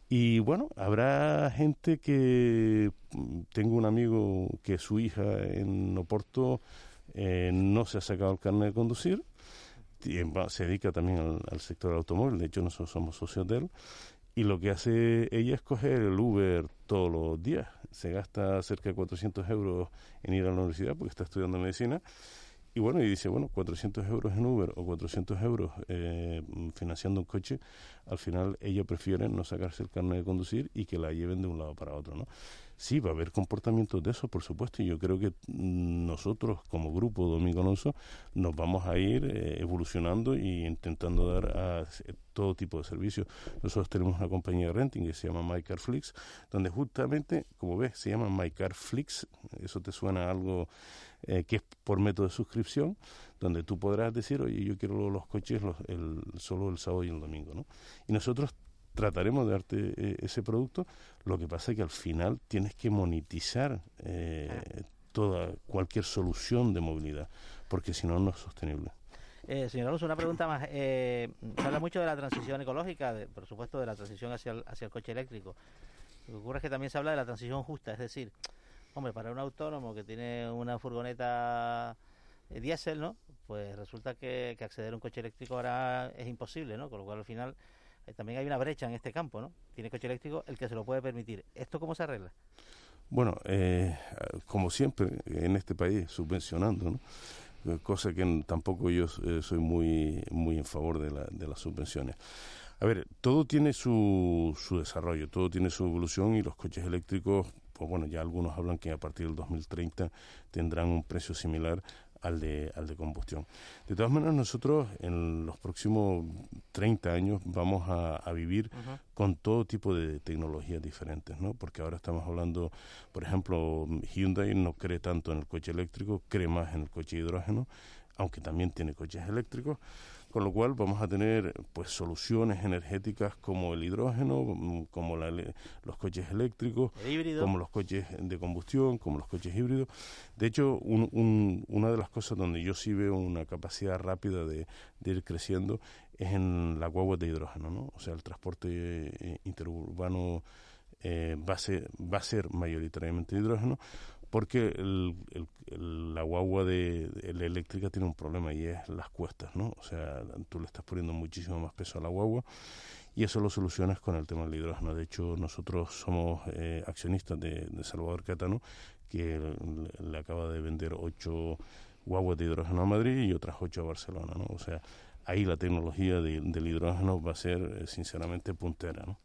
y bueno, habrá gente que mm, tengo un amigo que su hija en Oporto eh, no se ha sacado el carnet de conducir, y, se dedica también al, sector automóvil, de hecho nosotros somos socios de él, y lo que hace ella es coger el Uber todos los días, se gasta cerca de 400 euros en ir a la universidad porque está estudiando medicina, y bueno, y dice, bueno, 400 euros en Uber o 400 euros eh, financiando un coche, al final ella prefiere no sacarse el carnet de conducir y que la lleven de un lado para otro, ¿no? Sí, va a haber comportamientos de eso, por supuesto, y yo creo que nosotros como grupo Domingo Alonso nos vamos a ir eh, evolucionando y intentando dar a, todo tipo de servicios. Nosotros tenemos una compañía de renting que se llama MyCarFlix, donde justamente, como ves, se llama MyCarFlix, eso te suena algo eh, que es por método de suscripción, donde tú podrás decir, oye, yo quiero los coches el, solo el sábado y el domingo, ¿no? Y nosotros trataremos de darte eh, ese producto, lo que pasa es que al final tienes que monetizar eh, toda cualquier solución de movilidad, porque si no, no es sostenible. Eh, señor Alonso, una pregunta más. se habla mucho de la transición ecológica, de, por supuesto, de la transición hacia el, hacia el coche eléctrico. Lo que ocurre es que también se habla de la transición justa, es decir, Hombre, para un autónomo que tiene una furgoneta eh, diésel, ¿no? Pues resulta que, acceder a un coche eléctrico ahora es imposible, ¿no? Con lo cual al final eh, también hay una brecha en este campo, ¿no? Tiene coche eléctrico el que se lo puede permitir. ¿Esto cómo se arregla? Bueno, eh, como siempre en este país, subvencionando, ¿no? cosa que tampoco yo soy muy muy en favor de, la, de las subvenciones. A ver, todo tiene su, su desarrollo, todo tiene su evolución y los coches eléctricos pues bueno, ya algunos hablan que a partir del 2030 tendrán un precio similar al de, al de combustión. De todas maneras, nosotros en los próximos 30 años vamos a, vivir con todo tipo de tecnologías diferentes, ¿no? Porque ahora estamos hablando, por ejemplo, Hyundai no cree tanto en el coche eléctrico, cree más en el coche hidrógeno, aunque también tiene coches eléctricos con lo cual vamos a tener pues soluciones energéticas como el hidrógeno, mm, como los coches eléctricos, como los coches de combustión, como los coches híbridos. De hecho, una de las cosas donde yo sí veo una capacidad rápida de, ir creciendo es en la guagua de hidrógeno, ¿no? O sea, el transporte eh, interurbano eh, va, a ser, va a ser mayoritariamente hidrógeno, porque el, la guagua de, la eléctrica tiene un problema y es las cuestas, ¿no? O sea, tú le estás poniendo muchísimo más peso a la guagua y eso lo solucionas con el tema del hidrógeno. De hecho, nosotros somos eh, accionistas de, Salvador Catano, que le, acaba de vender ocho guaguas de hidrógeno a Madrid y otras ocho a Barcelona, ¿no? O sea, ahí la tecnología del hidrógeno va a ser, eh, sinceramente, puntera, ¿no?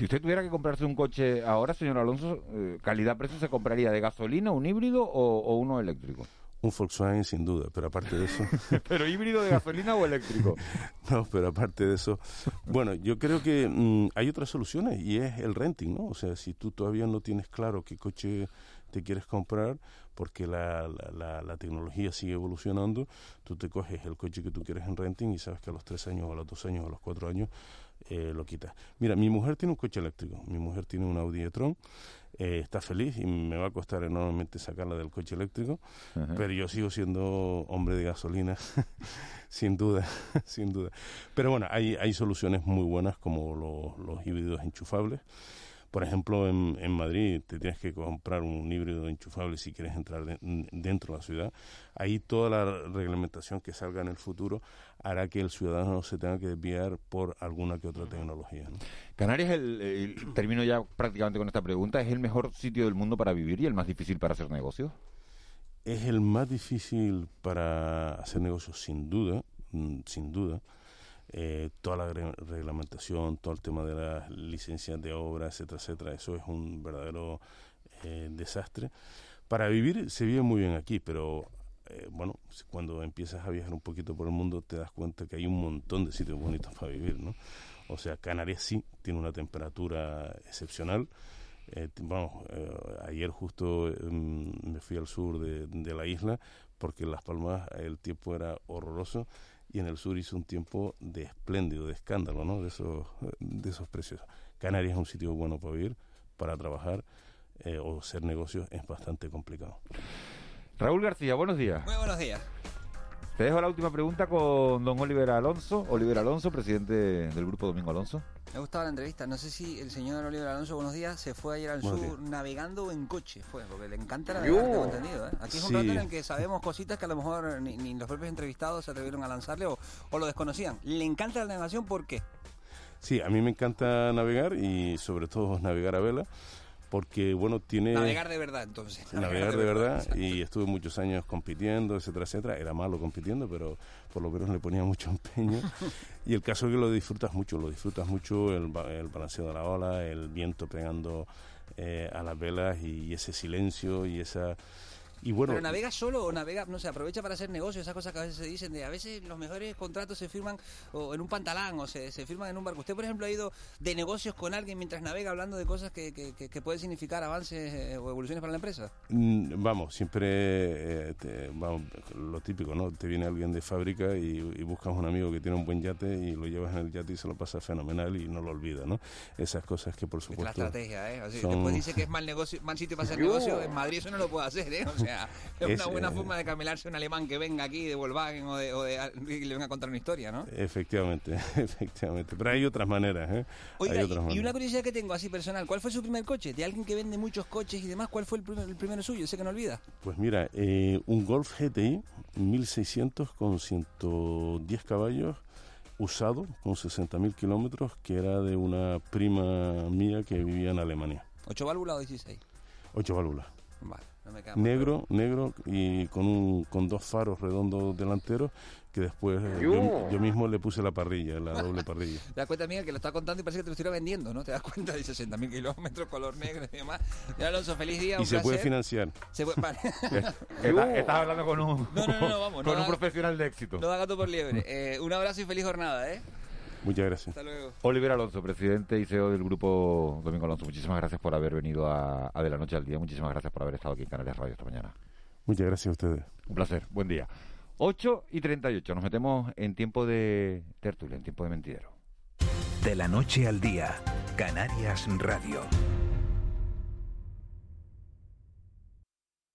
Si usted tuviera que comprarse un coche ahora, señor Alonso, eh, calidad-precio, ¿se compraría de gasolina, un híbrido o, uno eléctrico? Un Volkswagen sin duda, pero aparte de eso... ¿Pero híbrido de gasolina o eléctrico? no, pero aparte de eso... Bueno, yo creo que mm, hay otras soluciones y es el renting, ¿no? O sea, si tú todavía no tienes claro qué coche te quieres comprar, porque la, la, la, tecnología sigue evolucionando, tú te coges el coche que tú quieres en renting y sabes que a los tres años, o a los dos años, o a los cuatro años eh, lo quitas. Mira, mi mujer tiene un coche eléctrico, mi mujer tiene un Audi e-tron, eh, está feliz y me va a costar enormemente sacarla del coche eléctrico, pero yo sigo siendo hombre de gasolina, sin duda, sin duda. Pero bueno, hay, hay soluciones muy buenas como los híbridos enchufables. Por ejemplo, en, en, Madrid te tienes que comprar un híbrido enchufable si quieres entrar dentro de la ciudad. Ahí toda la reglamentación que salga en el futuro hará que el ciudadano se tenga que desviar por alguna que otra tecnología. Canarias, el, termino ya prácticamente con esta pregunta, ¿es el mejor sitio del mundo para vivir y el más difícil para hacer negocios? Es el más difícil para hacer negocios, sin duda, mm, sin duda eh, toda la reglamentación, todo el tema de las licencias de obra, etcétera, etcétera. Eso es un verdadero eh, desastre. Para vivir se vive muy bien aquí, pero eh, bueno, cuando empiezas a viajar un poquito por el mundo te das cuenta que hay un montón de sitios bonitos para vivir, ¿no? O sea, Canarias sí tiene una temperatura excepcional. Eh, vamos, ayer justo em, me fui al sur de, de, la isla porque en Las Palmas el tiempo era horroroso y en el sur hizo un tiempo de espléndido, de escándalo, ¿no? De esos, de esos precios. Canarias es un sitio bueno para vivir, para trabajar eh, o hacer negocios es bastante complicado. Raúl García, buenos días. Muy buenos días. Te dejo la última pregunta con don Oliver Alonso, Oliver Alonso, presidente del grupo Domingo Alonso. Me ha gustado la entrevista. No sé si el señor Oliver Alonso, buenos días, se fue ayer al sur navegando en coche. Fue, porque le encanta la tengo entendido. ¿eh? Aquí es un rato en el que sabemos cositas que a lo mejor ni, los propios entrevistados se atrevieron a lanzarle o, o lo desconocían. ¿Le encanta la navegación? ¿Por qué? Sí, a mí me encanta navegar y sobre todo navegar a vela porque bueno tiene navegar de verdad entonces. Navegar, de, verdad, y estuve muchos años compitiendo etcétera etcétera. Era malo compitiendo pero por lo menos le ponía mucho empeño. Y el caso es que lo disfrutas mucho lo disfrutas mucho el, el balanceo de la ola el viento pegando eh, a las velas y ese silencio y esa y bueno, Pero navega solo o navega, no sé, aprovecha para hacer negocios, esas cosas que a veces se dicen de a veces los mejores contratos se firman o en un pantalán o se, se firman en un barco. Usted, por ejemplo, ha ido de negocios con alguien mientras navega hablando de cosas que, que, pueden significar avances eh, o evoluciones para la empresa. Mm, vamos, siempre, eh, vamos, lo típico, ¿no? Te viene alguien de fábrica y, buscas un amigo que tiene un buen yate y lo llevas en el yate y se lo pasa fenomenal y no lo olvida, ¿no? Esas cosas que por supuesto... Es la estrategia, ¿eh? Después dice que es mal, negocio, mal sitio para hacer negocio, en Madrid eso no lo puede hacer, ¿eh? O sea, es, una buena eh, forma de camelarse un alemán que venga aquí de Volkswagen o de, o de, y le venga a contar una historia, ¿no? Efectivamente, efectivamente. Pero hay otras maneras, ¿eh? Oiga, y, una curiosidad que tengo así personal, ¿cuál fue su primer coche? De alguien que vende muchos coches y demás, ¿cuál fue el, primer, el primero suyo? Ese que no olvida. Pues mira, eh, un Golf GTI 1600 con 110 caballos usado con 60.000 kilómetros que era de una prima mía que vivía en Alemania. ¿Ocho válvulas o 16? Ocho válvulas. Vale negro, negro y con, un, con dos faros redondos delanteros que después eh, yo, mismo le puse la parrilla, la doble parrilla. Te das cuenta, Miguel, que lo está contando y parece que te lo estuviera vendiendo, ¿no? Te das cuenta de 60.000 kilómetros, color negro y demás. Y Alonso, feliz día. Y se puede financiar. Se puede, vale. estás, hablando con un, no, no, no, vamos, con un profesional de éxito. No da gato por liebre. Eh, un abrazo y feliz jornada, ¿eh? Muchas gracias. Hasta luego. Oliver Alonso, presidente y CEO del grupo Domingo Alonso. Muchísimas gracias por haber venido a, De la Noche al Día. Muchísimas gracias por haber estado aquí en Canarias Radio esta mañana. Muchas gracias a ustedes. Un placer. Buen día. 8 y 38. Nos metemos en tiempo de tertulia, en tiempo de mentidero. De la Noche al Día. Canarias Radio.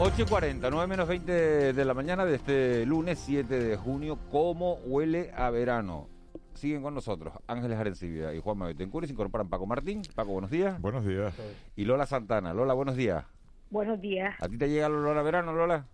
8 y 40, 9 menos 20 de la mañana de este lunes 7 de junio. ¿Cómo huele a verano? Siguen con nosotros Ángeles Arencibia y Juan y se incorporan Paco Martín. Paco, buenos días. Buenos días. Y Lola Santana. Lola, buenos días. Buenos días. ¿A ti te llega el olor a verano, Lola?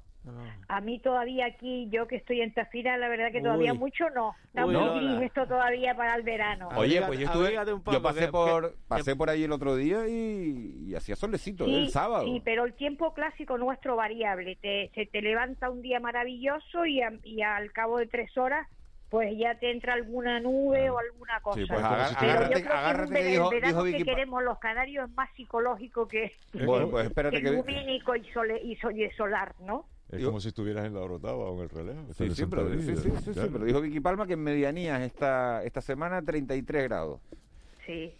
A mí todavía aquí, yo que estoy en Tafira, la verdad que todavía Uy. mucho no. Está Uy, muy Lola. gris esto todavía para el verano. Oye, pues yo estuve, poco, yo pasé que- por, que- pasé por ahí el otro día y, y hacía solecito. Sí, el sábado. sí, pero el tiempo clásico nuestro variable. Te, se te levanta un día maravilloso y, a- y al cabo de tres horas, pues ya te entra alguna nube o alguna cosa. Sí, pues agar- pero agárrate- yo creo que agárrate dijo- el verano dijo Vicky que queremos los canarios es más psicológico que, Bueno, pues espérate que que... lumínico y, sole, y, sol- y solar, ¿no? Es como si estuvieras en la Orotava o en el relevo. Sí, sí, pero, sí, sí, sí, sí, claro. pero dijo Vicky Palma que en medianías esta, esta semana 33 grados. Sí.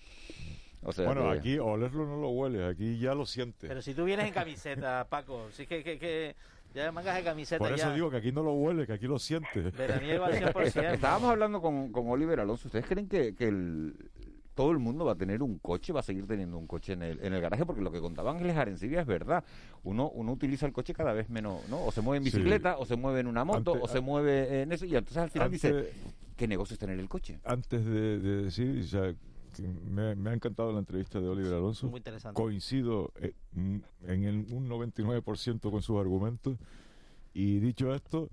O sea bueno, que- aquí olerlo no lo hueles, aquí ya lo sientes. Pero si tú vienes en camiseta, Paco, si es que, que, que ya mangas de camiseta Por eso ya. digo que aquí no lo hueles, que aquí lo sientes. Veraniego al 100%. Estábamos hablando con, con Oliver Alonso. ¿Ustedes creen que, que el- todo el mundo va a tener un coche, va a seguir teniendo un coche en el, en el garaje? Porque lo que contaba Ángeles Arencibia es verdad. Uno, uno utiliza el coche cada vez menos, ¿no? O se mueve en Sí. bicicleta, o se mueve en una moto, Ante- o se mueve en eso. Y entonces al final dice, ¿qué negocio es tener el coche? Antes de, de decir, o sea, que me, me ha encantado la entrevista de Oliver Alonso. Muy interesante. Coincido eh, mm, en el, un 99% con sus argumentos. Y dicho esto,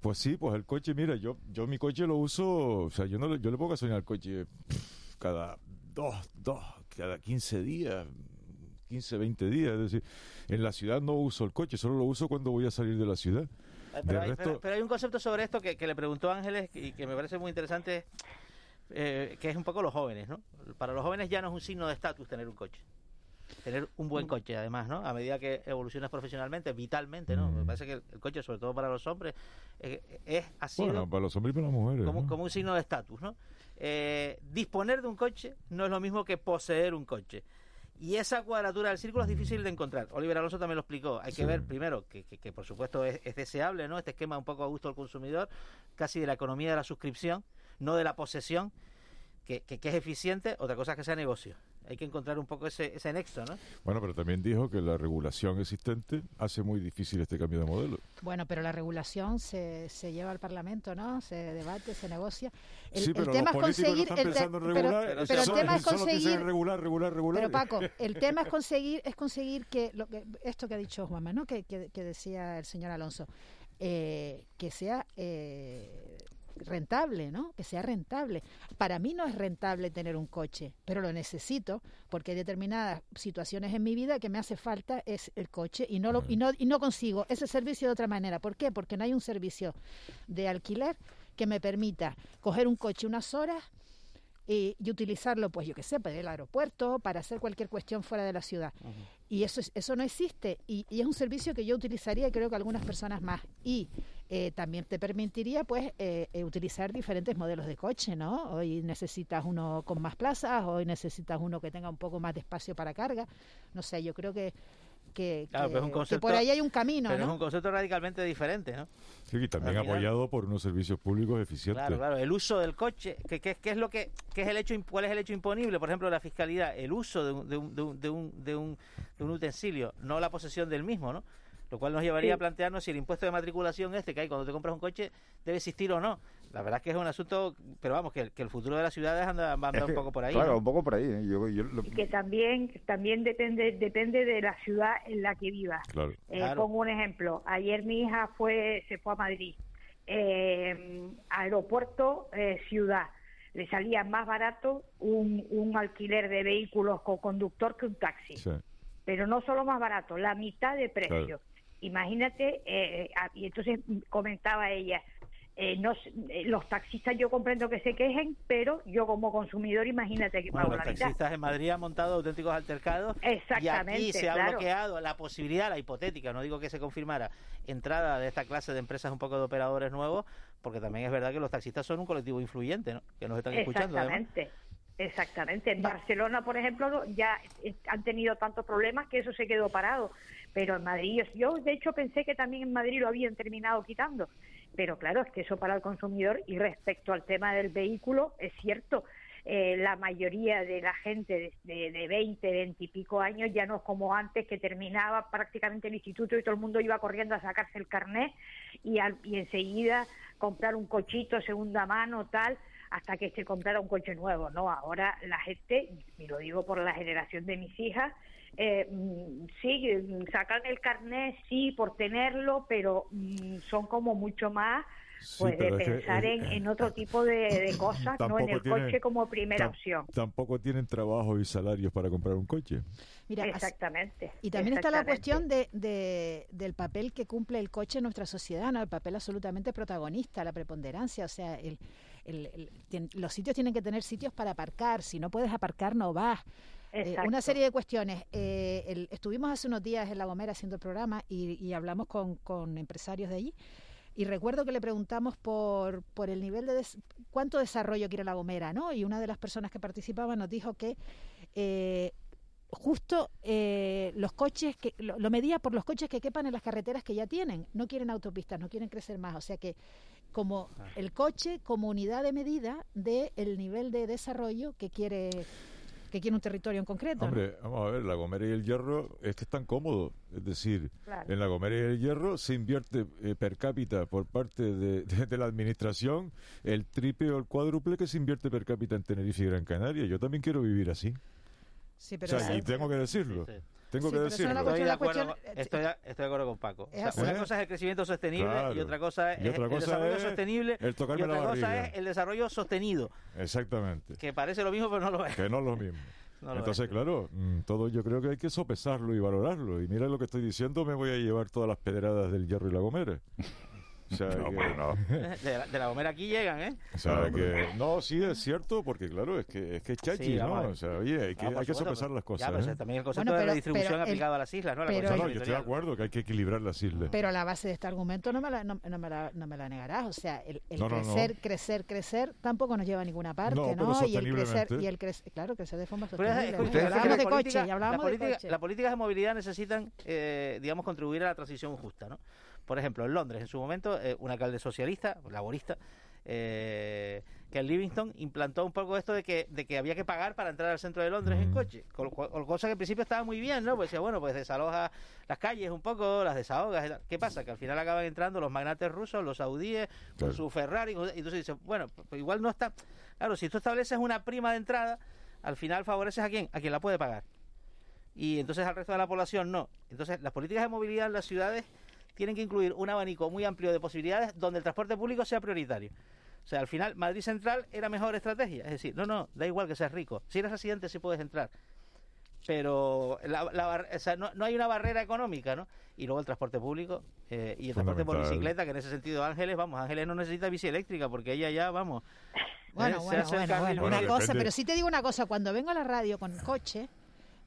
pues sí, pues el coche, mira, yo yo mi coche lo uso, o sea, yo no le- yo le pongo gasolina al coche pff, cada dos, dos, cada 15 días, 15, 20 días. Es decir, en la ciudad no uso el coche, solo lo uso cuando voy a salir de la ciudad. Pero hay, resto- pero- pero hay un concepto sobre esto que, que le preguntó Ángeles y que me parece muy interesante, eh, que es un poco los jóvenes, ¿no? Para los jóvenes ya no es un signo de estatus tener un coche. Tener un buen coche, además, ¿no? A medida que evolucionas profesionalmente, vitalmente, ¿no? Me parece que el, coche, sobre todo para los hombres, eh, es sido Bueno, para los hombres y para las mujeres. como, ¿no? como un signo de estatus, ¿no? Eh, disponer de un coche no es lo mismo que poseer un coche. Y esa cuadratura del círculo es difícil de encontrar. Oliver Alonso también lo explicó. Hay que ver primero que, que- que, por supuesto es, es deseable, ¿no? Este esquema un poco a gusto del consumidor, casi de la economía de la suscripción, no de la posesión, que, que- que es eficiente. Otra cosa es que sea negocio. Hay que encontrar un poco ese, ese nexo, ¿no? Bueno, pero también dijo que la regulación existente hace muy difícil este cambio de modelo. Bueno, pero la regulación se, se lleva al Parlamento, ¿no? Se debate, se negocia. El, sí, el pero tema los es políticos no conseguir. están el te- pensando en pero- regular, pero, solo- el tema es conseguir. regular, regular, regular. Pero Paco, el tema es conseguir, es conseguir que, lo que esto que ha dicho Juanma, ¿no? Que, que- que decía el señor Alonso, eh, que sea eh, rentable, ¿no? Que sea rentable. Para mí no es rentable tener un coche, pero lo necesito porque hay determinadas situaciones en mi vida que me hace falta es el coche y no lo, y no y no consigo ese servicio de otra manera. ¿Por qué? Porque no hay un servicio de alquiler que me permita coger un coche unas horas y, y utilizarlo, pues yo qué sé, para ir al aeropuerto, para hacer cualquier cuestión fuera de la ciudad. Y eso, es- eso no existe. Y, y es un servicio que yo utilizaría y creo que algunas personas más. Y eh, también te permitiría, pues, eh, eh, utilizar diferentes modelos de coche, ¿no? Hoy necesitas uno con más plazas, hoy necesitas uno que tenga un poco más de espacio para carga. No sé, yo creo que, que, Claro, que- que por ahí hay un camino, Pero ¿no? es un concepto radicalmente diferente, ¿no? Sí, y también apoyado por unos servicios públicos eficientes. Claro, claro. El uso del coche, ¿qué, qué, qué es lo que, es el hecho, cuál es el hecho imponible? Por ejemplo, la fiscalidad, el uso de un, de un, de un, de un, de un, de un utensilio, no la posesión del mismo, ¿no? Lo cual nos llevaría Sí. a plantearnos si el impuesto de matriculación este que hay cuando te compras un coche debe existir o no. La verdad es que es un asunto, pero vamos, que, el- que el futuro de las ciudades anda, va a andar Es que, un poco por ahí. Claro, ¿no? un poco por ahí. ¿eh? Yo, yo lo- y que también también depende depende de la ciudad en la que vivas. Claro. Eh, Claro. Pongo un ejemplo. Ayer mi hija fue se fue a Madrid. Eh, aeropuerto eh, ciudad. Le salía más barato un, un alquiler de vehículos con conductor que un taxi. Sí. Pero no solo más barato, la mitad de precio. Claro. Imagínate, eh, ah, y entonces comentaba ella, eh, no, eh, los taxistas yo comprendo que se quejen, pero yo como consumidor, imagínate que Bueno, pago los la mitad. taxistas en Madrid han montado auténticos altercados Exactamente, y aquí se ha claro. bloqueado la posibilidad, la hipotética, no digo que se confirmara, entrada de esta clase de empresas un poco de operadores nuevos, porque también es verdad que los taxistas son un colectivo influyente, ¿no? que nos están escuchando. además. Exactamente. Exactamente. En Barcelona, por ejemplo, ya eh, han tenido tantos problemas que eso se quedó parado. Pero en Madrid, yo, de hecho pensé que también en Madrid lo habían terminado quitando. Pero claro, es que eso para el consumidor y respecto al tema del vehículo, es cierto. eh, la mayoría de la gente de, de, 20, 20 y pico años ya no es como antes que terminaba prácticamente el instituto y todo el mundo iba corriendo a sacarse el carnet y, y enseguida comprar un cochito segunda mano, tal hasta que se comprara un coche nuevo, ¿no? Ahora la gente, y lo digo por la generación de mis hijas, eh, mm, sí, sacan el carnet, sí, por tenerlo, pero mm, son como mucho más pues de pensar en, en, otro tipo de, cosas, no en el coche como primera opción. Tampoco tienen trabajo y salarios para comprar un coche. Mira, exactamente. Y también está la cuestión de, de, del papel que cumple el coche en nuestra sociedad, ¿no? El papel absolutamente protagonista, la preponderancia, o sea, el, los sitios tienen que tener sitios para aparcar, si no puedes aparcar no vas. Eh, una serie de cuestiones. Eh, estuvimos hace unos días en La Gomera haciendo el programa y, hablamos con, con, empresarios de allí. Y recuerdo que le preguntamos por, por el nivel de cuánto desarrollo quiere La Gomera, ¿no? Y una de las personas que participaba nos dijo que eh, justo los coches, que lo, medía por los coches que quepan en las carreteras que ya tienen. No quieren autopistas, no quieren crecer más. O sea que como ah. el coche como unidad de medida del el nivel de desarrollo que quiere que quiere un territorio en concreto. Hombre, vamos a ver, la Gomera y el Hierro es que están cómodos. Es decir, en la Gomera y el Hierro se invierte eh, per cápita por parte de, la administración el triple o el cuádruple que se invierte per cápita en Tenerife y Gran Canaria. Yo también quiero vivir así. Sí, pero o sea, y tengo que decirlo. Tengo que decirlo. Estoy de, acuerdo, estoy, estoy de acuerdo con Paco. una cosa es el crecimiento sostenible y otra cosa es el desarrollo sostenible y otra cosa es el desarrollo sostenido. Exactamente. Que parece lo mismo, pero no lo es. Que no es lo mismo. Entonces, claro, mm, todo yo creo que hay que sopesarlo y valorarlo. Y mira lo que estoy diciendo, me voy a llevar todas las pedradas del hierro y la gomera. no, no. De, la, Gomera aquí llegan, ¿eh? O sea, que, no, sí es cierto, porque claro, es que es, que es chachi, ¿no? O sea, oye, hay que, hay que sopesar las cosas. Ya, ¿eh? también el concepto de la distribución aplicado a las islas, ¿no? La no, yo estoy de acuerdo que hay que equilibrar las islas. Pero la base de este argumento no me la, no, me la, no me la negarás. O sea, el, el crecer, crecer, crecer tampoco nos lleva a ninguna parte, ¿no? Y el crecer, y el crecer, claro, crecer de forma sostenible. Hablábamos de coche, y hablábamos de coche. Las políticas de movilidad necesitan, eh, digamos, contribuir a la transición justa, ¿no? Por ejemplo, en Londres, en su momento, eh, un alcalde socialista, laborista, eh, que en Livingston implantó un poco esto de que, de que había que pagar para entrar al centro de Londres en coche, cosa que al principio estaba muy bien, ¿no? Pues decía, bueno, pues desaloja las calles un poco, las desahogas. ¿Qué pasa? Que al final acaban entrando los magnates rusos, los saudíes, con su Ferrari, y entonces dice, bueno, pues igual no está... Claro, si tú estableces una prima de entrada, al final favoreces a quién? A quien la puede pagar. Y entonces al resto de la población no. Entonces las políticas de movilidad en las ciudades tienen que incluir un abanico muy amplio de posibilidades donde el transporte público sea prioritario. O sea, al final, Madrid Central era mejor estrategia. Es decir, no, no, da igual que seas rico. Si eres residente, sí puedes entrar. Pero no, hay una barrera económica, ¿no? Y luego el transporte público eh, y el transporte por bicicleta, que en ese sentido Ángeles, vamos, Ángeles no necesita bici eléctrica porque ella ya, vamos. Bueno, ¿eh? bueno, bueno, bueno, una cosa, pero sí te digo una cosa, cuando vengo a la radio con coche,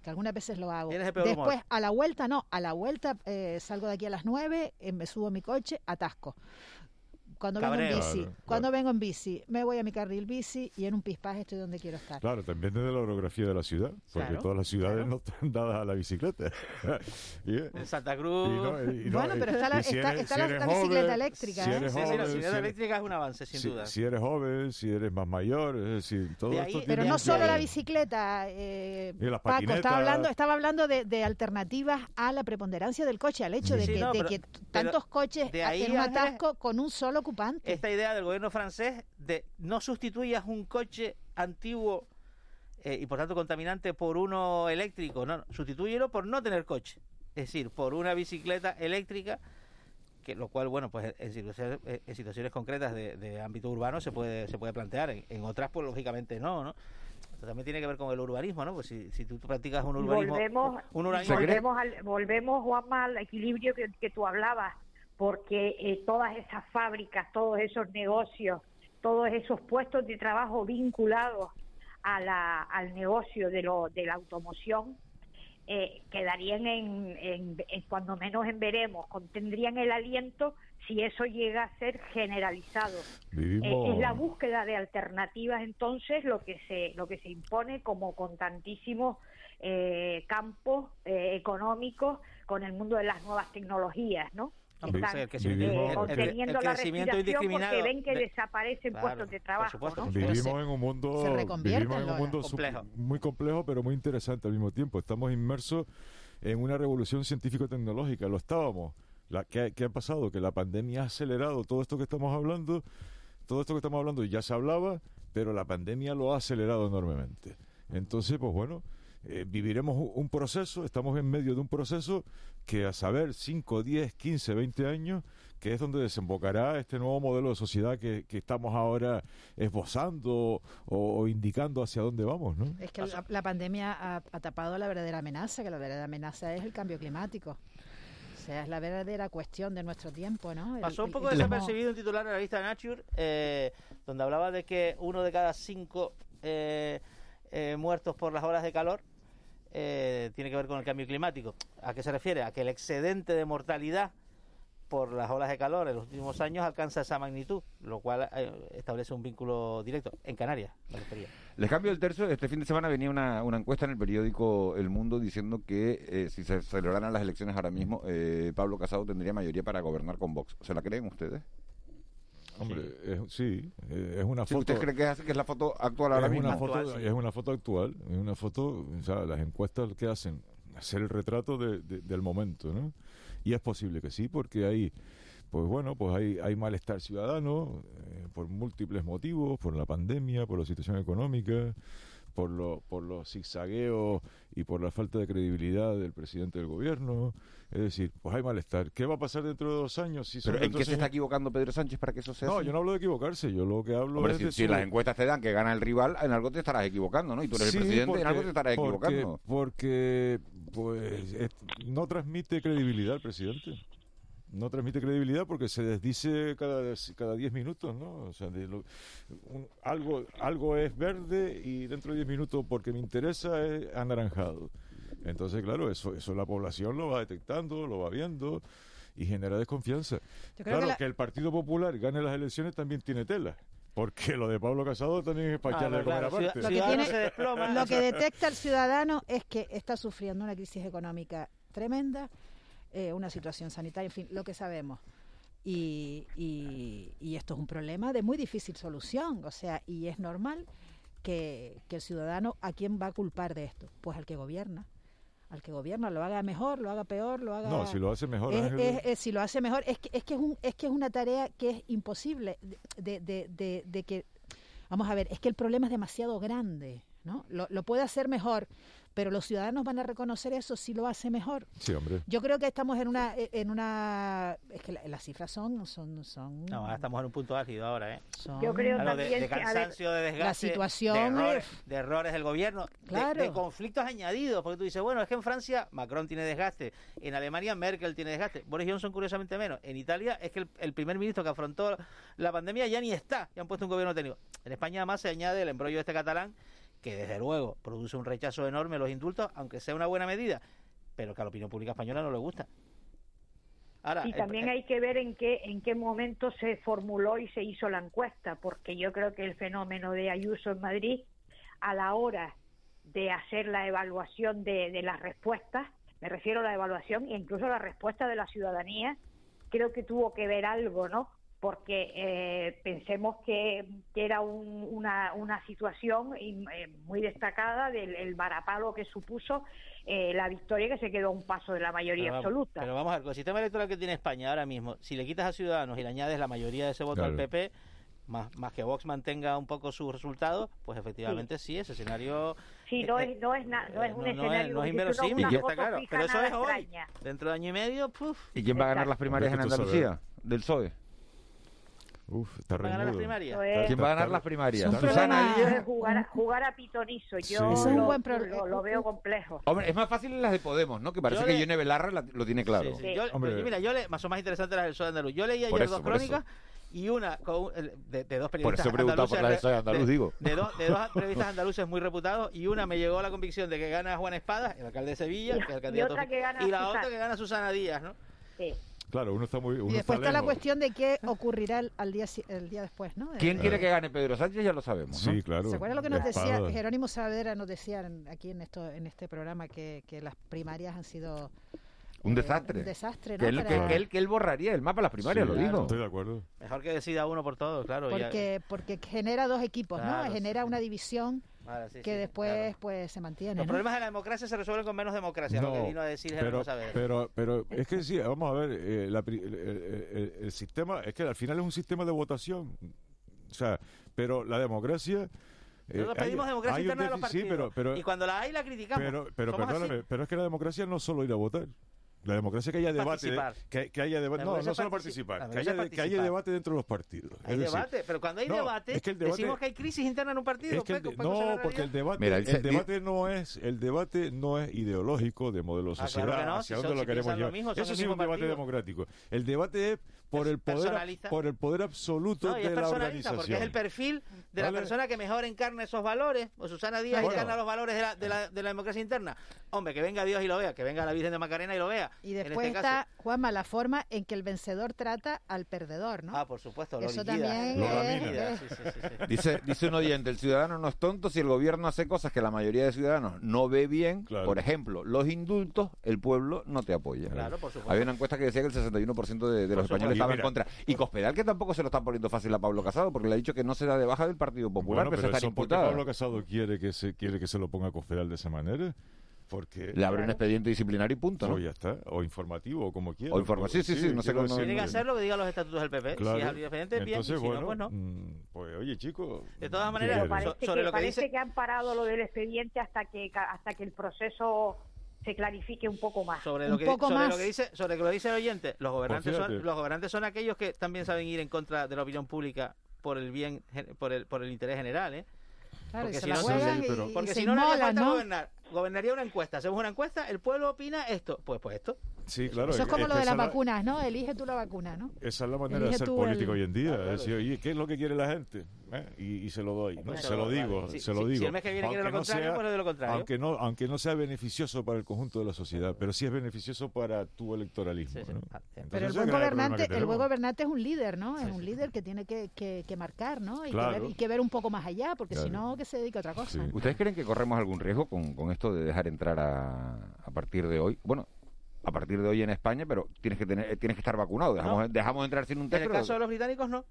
algunas veces lo hago. Después, a la vuelta, no, a la vuelta eh, salgo de aquí a las 9, eh, me subo a mi coche, atasco cuando vengo en bici, cuando vengo en bici, me voy a mi carril bici y en un pispaje estoy donde quiero estar. Claro, también de la orografía de la ciudad, porque todas las ciudades no están dadas a la bicicleta. En Santa Cruz. bueno, pero está la, bicicleta eléctrica. Si eres joven, la bicicleta eléctrica es un avance, sin duda. Si eres joven, si eres más mayor, es decir, todo esto Pero no solo la bicicleta, eh, Paco, estaba hablando, estaba hablando de, alternativas a la preponderancia del coche, al hecho de que, tantos coches hacen un atasco con un solo esta idea del gobierno francés de no sustituyas un coche antiguo eh, y por tanto contaminante por uno eléctrico, no, sustituyelo por no tener coche. Es decir, por una bicicleta eléctrica, que lo cual, bueno, pues en situaciones, concretas de, ámbito urbano se puede, se puede plantear, en, otras, pues lógicamente no, ¿no? también tiene que ver con el urbanismo, ¿no? Pues si, si tú practicas un urbanismo... Volvemos, un volvemos, al, volvemos, Juanma, al equilibrio que, que tú hablabas porque eh, todas esas fábricas, todos esos negocios, todos esos puestos de trabajo vinculados a la, al negocio de, lo, de la automoción eh, quedarían en, cuando menos en veremos, contendrían el aliento si eso llega a ser generalizado. Eh, es la búsqueda de alternativas entonces lo que se lo que se impone como con tantísimos campos económicos con el mundo de las nuevas tecnologías, ¿no? Están eh, conteniendo la respiración porque ven que desaparecen puestos de trabajo. Vivimos en un mundo, vivimos en un mundo muy complejo, pero muy interesante al mismo tiempo. Estamos inmersos en una revolución científico-tecnológica. Lo estábamos. La, ¿qué, ¿Qué ha pasado? Que la pandemia ha acelerado todo esto que estamos hablando. Todo esto que estamos hablando ya se hablaba, pero la pandemia lo ha acelerado enormemente. Entonces, pues bueno, eh, viviremos un proceso, estamos en medio de un proceso que a saber 5, 10, 15, 20 años, que es donde desembocará este nuevo modelo de sociedad que, estamos ahora esbozando o, indicando hacia dónde vamos. ¿no? Es que la, pandemia ha, tapado la verdadera amenaza, que la verdadera amenaza es el cambio climático. O sea, es la verdadera cuestión de nuestro tiempo, ¿no? Pasó un poco desapercibido un titular en la revista Nature, eh, donde hablaba de que uno de cada cinco eh, eh, muertos por las horas de calor eh, tiene que ver con el cambio climático. ¿A qué se refiere? A que el excedente de mortalidad por las olas de calor en los últimos años alcanza esa magnitud, lo cual eh, establece un vínculo directo en Canarias. Les cambio el tercio. Este fin de semana venía una, una encuesta en el periódico El Mundo diciendo que eh, si se celebraran las elecciones ahora mismo, Pablo Casado tendría mayoría para gobernar con Vox. ¿Se la creen ustedes? Hombre, sí, es, una foto. ¿Usted cree que es, la foto actual ahora es mismo? Una foto, Es una foto actual, es una foto, o sea, las encuestas que hacen, hacer el retrato de, del momento, ¿no? Y es posible que sí, porque hay, pues bueno, pues hay, hay malestar ciudadano eh, por múltiples motivos, por la pandemia, por la situación económica, por, lo, por los zigzagueos y por la falta de credibilidad del presidente del gobierno. Es decir, pues hay malestar. ¿Qué va a pasar dentro de dos años? Si ¿Pero en qué se está equivocando Pedro Sánchez para que eso sea No, yo no hablo de equivocarse, yo lo que hablo es si, si las encuestas te dan que gana el rival, en algo te estarás equivocando, ¿no? Y tú eres el presidente, en algo te estarás equivocando. Porque, pues, no transmite credibilidad el presidente no transmite credibilidad porque se desdice cada cada 10 minutos, ¿no? O sea, algo algo es verde y dentro de 10 minutos porque me interesa es anaranjado. Entonces, claro, eso eso la población lo va detectando, lo va viendo y genera desconfianza. claro que, el Partido Popular gane las elecciones también tiene tela. Porque lo de Pablo Casado también es para echarle comer aparte. Lo que, tiene, lo que detecta el ciudadano es que está sufriendo una crisis económica tremenda, eh, una situación sanitaria, en fin, lo que sabemos. Y, y, esto es un problema de muy difícil solución, o sea, y es normal que, el ciudadano, ¿a quién va a culpar de esto? Pues al que gobierna al que gobierna lo haga mejor, lo haga peor, lo haga. No, si lo hace mejor. Es, si lo hace mejor, es que es que es un es que es una tarea que es imposible de, de, de, de que vamos a ver, es que el problema es demasiado grande, ¿no? Lo, lo puede hacer mejor, pero los ciudadanos van a reconocer eso si lo hace mejor. Sí, hombre. Yo creo que estamos en una en una es que las cifras son son son No, estamos en un punto álgido ahora, ¿eh? Yo creo también de, cansancio, de desgaste, la situación de errores, del gobierno, de, conflictos añadidos, porque tú dices, bueno, es que en Francia Macron tiene desgaste, en Alemania Merkel tiene desgaste, Boris Johnson curiosamente menos, en Italia es que el, el primer ministro que afrontó la pandemia ya ni está, ya han puesto un gobierno técnico. En España además se añade el embrollo de este catalán que desde luego produce un rechazo enorme los indultos, aunque sea una buena medida, pero que a la opinión pública española no le gusta. Ahora, y también hay que ver en qué en qué momento se formuló y se hizo la encuesta, porque yo creo que el fenómeno de Ayuso en Madrid, a la hora de hacer la evaluación de, de las respuestas, me refiero a la evaluación e incluso la respuesta de la ciudadanía, creo que tuvo que ver algo, ¿no? Porque eh, pensemos que, era una, una, situación eh, muy destacada del el varapalo que supuso eh, la victoria que se quedó a un paso de la mayoría absoluta. Pero vamos a ver, con el sistema electoral que tiene España ahora mismo, si le quitas a Ciudadanos y le añades la mayoría de ese voto al PP, más, más que Vox mantenga un poco sus resultados, pues efectivamente sí, ese escenario... Sí, no es, no es, no es un escenario... No es, inverosímil, está claro, pero eso es hoy. Dentro de año y medio, puf. ¿Y quién va a ganar las primarias en Andalucía? ¿Del PSOE? Uf, está ¿Quién va a ganar las primarias? ¿Quién va a ganar las primarias? Susana jugar, jugar a pitonizo. Yo lo, lo, veo complejo. Hombre, es más fácil en las de Podemos, ¿no? Que parece que Yone Belarra lo tiene claro. Sí, Yo, Hombre. mira, yo le, más o más interesante las del Sol Andaluz. Yo leí ayer dos crónicas y una con, de, de, dos periodistas por eso preguntado por la de andaluz, digo. De, dos, de dos periodistas andaluces muy reputados y una me llegó a la convicción de que gana Juan Espada, el alcalde de Sevilla, y, que el candidato, y, que gana y la otra que gana Susana Díaz, ¿no? Sí. Claro, uno está muy. Uno y después está, está la cuestión de qué ocurrirá el, al día, el día después, ¿no? ¿Quién eh, quiere eh. que gane Pedro Sánchez? Ya lo sabemos. Sí, claro. ¿Se acuerdan lo que nos decía Jerónimo Saavedra? Nos decía aquí en, esto, en este programa que, que las primarias han sido. Un eh, desastre. Eh, un desastre, ¿no? Que él, que, él, que él borraría el mapa a las primarias, sí, lo digo. Estoy de acuerdo. Mejor que decida uno por todos, claro. Porque, ya... porque genera dos equipos, claro, ¿no? Genera sí. una división que después pues se mantiene. Los problemas de la democracia se resuelven con menos democracia, no, lo que vino a decir pero, Pero, es que sí, vamos a ver, eh, el, sistema, es que al final es un sistema de votación. O sea, pero la democracia... Eh, Nosotros pedimos democracia hay interna de los partidos. Sí, pero, pero, y cuando la hay, la criticamos. Pero, pero perdóname, pero es que la democracia no es solo ir a votar. La democracia que haya debate. Que, haya debate. No, no solo participar. Que haya, debate dentro de los partidos. Hay debate, pero cuando hay no, debate, decimos que hay crisis interna en un partido. No, porque el debate, el, debate no es el debate no es ideológico de modelo ah, sociedad, claro no, si dónde son, lo si llevar. Eso sí es un debate democrático. El debate es por el poder, por el poder absoluto no, de la organización. Porque es el perfil de la persona que mejor encarna esos valores, o Susana Díaz bueno. encarna los valores de la, democracia interna. Hombre, que venga Dios y lo vea, que venga la Virgen de Macarena y lo vea. Y este después en está, caso. La forma en que el vencedor trata al perdedor, ¿no? Ah, por supuesto, lo Eso también lo es, sí, sí, sí, Dice, dice un oyente, el ciudadano no es tonto si el gobierno hace cosas que la mayoría de ciudadanos no ve bien. Por ejemplo, los indultos, el pueblo no te apoya. Claro, por supuesto. Había una encuesta que decía que el 61% de, de los españoles en contra. Y Cospedal, que tampoco se lo están poniendo fácil a Pablo Casado, porque le ha dicho que no se da de baja del Partido Popular, bueno, pero, pero se está imputado. Pablo Casado quiere que se, quiere que se lo ponga a Cospedal de esa manera? Porque, le abre un expediente disciplinario y punto ¿no? o ya está o informativo o como quiera o informativo pues, sí sí sí, sí no sé cómo tiene que hacer lo que digan los estatutos del PP claro. si es expediente bien Entonces, y si bueno, no pues no mm, pues oye chicos de todas maneras parece, sobre que, lo que parece dice... que han parado lo del expediente hasta que hasta que el proceso se clarifique un poco más. Sobre lo, que, sobre lo que dice, sobre lo dice el oyente, los gobernantes son, los gobernantes son aquellos que también saben ir en contra de la opinión pública por el bien por el por el interés general, ¿eh? Claro, porque si no, porque si no, gobernar gobernaría una encuesta. Hacemos una encuesta, el pueblo opina esto. Pues, pues esto. Sí, claro. Eso es como lo de las vacunas, ¿no? Elige tú la vacuna, ¿no? Esa es la manera de ser político el... hoy en día. Decir, oye, ¿qué es lo que quiere la gente? ¿eh? Y, se lo doy, ¿no? se lo digo, se lo digo. Si el mes que viene aunque quiere lo contrario, no pues de lo contrario. Aunque no, aunque no sea beneficioso para el conjunto de la sociedad, pero sí es beneficioso para tu electoralismo. Ah, pero el buen, gobernante, el buen gobernante es un líder, ¿no? Es un líder que tiene que, que, que marcar, ¿no? Y, que ver, y, que ver, un poco más allá, porque si no, que se dedica a otra cosa. ¿Ustedes creen que corremos algún riesgo con, con de dejar entrar a, a partir de hoy, bueno, a partir de hoy en España, pero tienes que tener, eh, tienes que estar vacunado. Dejamos, dejamos entrar sin un test. En el caso de los británicos no.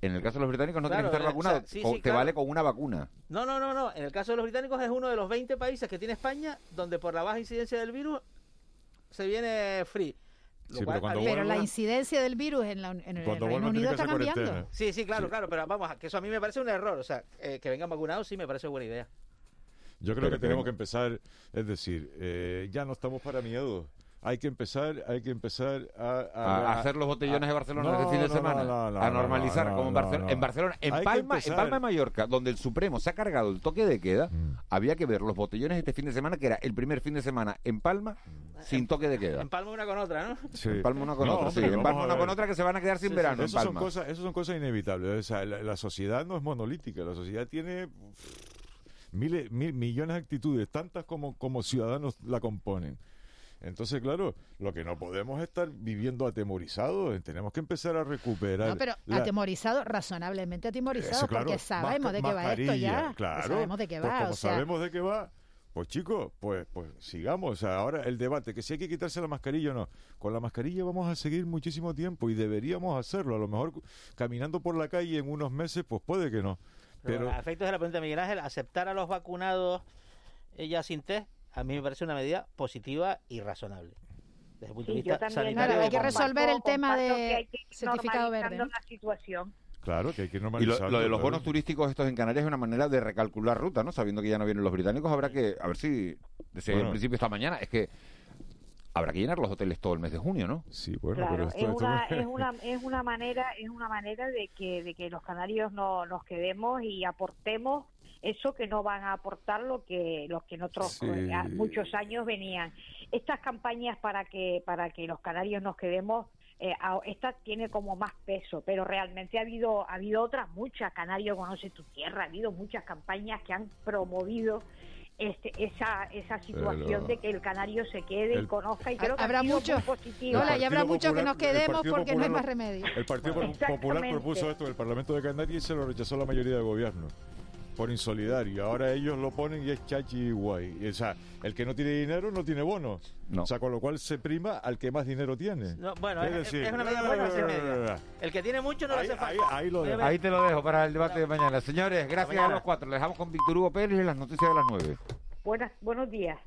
En el caso de los británicos no tienes que estar vacunado. O te vale con una vacuna. No, no, no, no. En el caso de los británicos es uno de los 20 países que tiene España donde por la baja incidencia del virus se viene free. Sí, pero, pero la incidencia del virus en, la, en el Reino Unido está cambiando. Sí, sí, claro, claro, pero vamos, que eso a mí me parece un error. O sea, eh, que vengan vacunados sí me parece buena idea. Yo creo que tenemos que empezar, es decir, eh, ya no estamos para miedo. Hay que empezar, hay que empezar a, a, hacer los botellones de Barcelona no, el fin de semana, a normalizar como en Barcelona, en Barcelona, en Palma, en Palma de Mallorca, donde el Supremo se ha cargado el toque de queda, mm. había que ver los botellones este fin de semana que era el primer fin de semana en Palma mm. sin toque de queda. En Palma una con otra, ¿no? Sí. En Palma una con otra, sí. En Palma una con otra que se van a quedar sin verano. Sí. Son cosas, eso son cosas inevitables. O sea, la, sociedad no es monolítica. La sociedad tiene miles, mil, millones de actitudes, tantas como, como ciudadanos la componen. Entonces, claro, lo que no podemos estar viviendo atemorizados, tenemos que empezar a recuperar. No, pero la... atemorizado, razonablemente atemorizado, claro, porque sabemos de qué pues va esto ya. Sabemos de qué va. Pues como sabemos de qué va, pues chicos, pues, pues sigamos. Ahora el debate, que si hay que quitarse la mascarilla o no. Con la mascarilla vamos a seguir muchísimo tiempo y deberíamos hacerlo. A lo mejor caminando por la calle en unos meses, pues puede que no. Pero, a efectos de la pregunta de Miguel Ángel, aceptar a los vacunados eh, ya sin test, a mí me parece una medida positiva y razonable. Desde el punto sí, de vista sanitario. Hay que resolver el tema de certificado verde. Claro, que hay que normalizarlo. Y lo, de los bonos turísticos estos en Canarias es una manera de recalcular ruta, ¿no? Sabiendo que ya no vienen los británicos, habrá que... A ver si... desde bueno. en principio esta mañana, es que habrá que llenar los hoteles todo el mes de junio, ¿no? Sí, bueno, claro, pero es. Una, es, una, es, una, manera es una manera de que de que los canarios no nos quedemos y aportemos eso que no van a aportar lo que los que en otros eh, muchos años venían. Estas campañas para que para que los canarios nos quedemos eh, esta tiene como más peso, pero realmente ha habido ha habido otras muchas, Canario conoce tu tierra, ha habido muchas campañas que han promovido este, esa, esa situación Pero, de que el canario se quede el, y conozca y creo que habrá muchos Hola, y habrá muchos que nos quedemos porque Popular, no hay más remedio. El Partido Popular propuso esto en el Parlamento de Canarias y se lo rechazó la mayoría del gobierno insolidario. Ahora ellos lo ponen y es chachi y guay. O sea, el que no tiene dinero no tiene bonos. O sea, con lo cual se prima al que más dinero tiene. bueno, es, una medida buena media. El que tiene mucho no ahí, le hace Ahí, lo dejo. ahí, te lo dejo para el debate de mañana. Señores, gracias a los cuatro. Le dejamos con Víctor Hugo Pérez y las noticias de las nueve. Buenas, buenos días.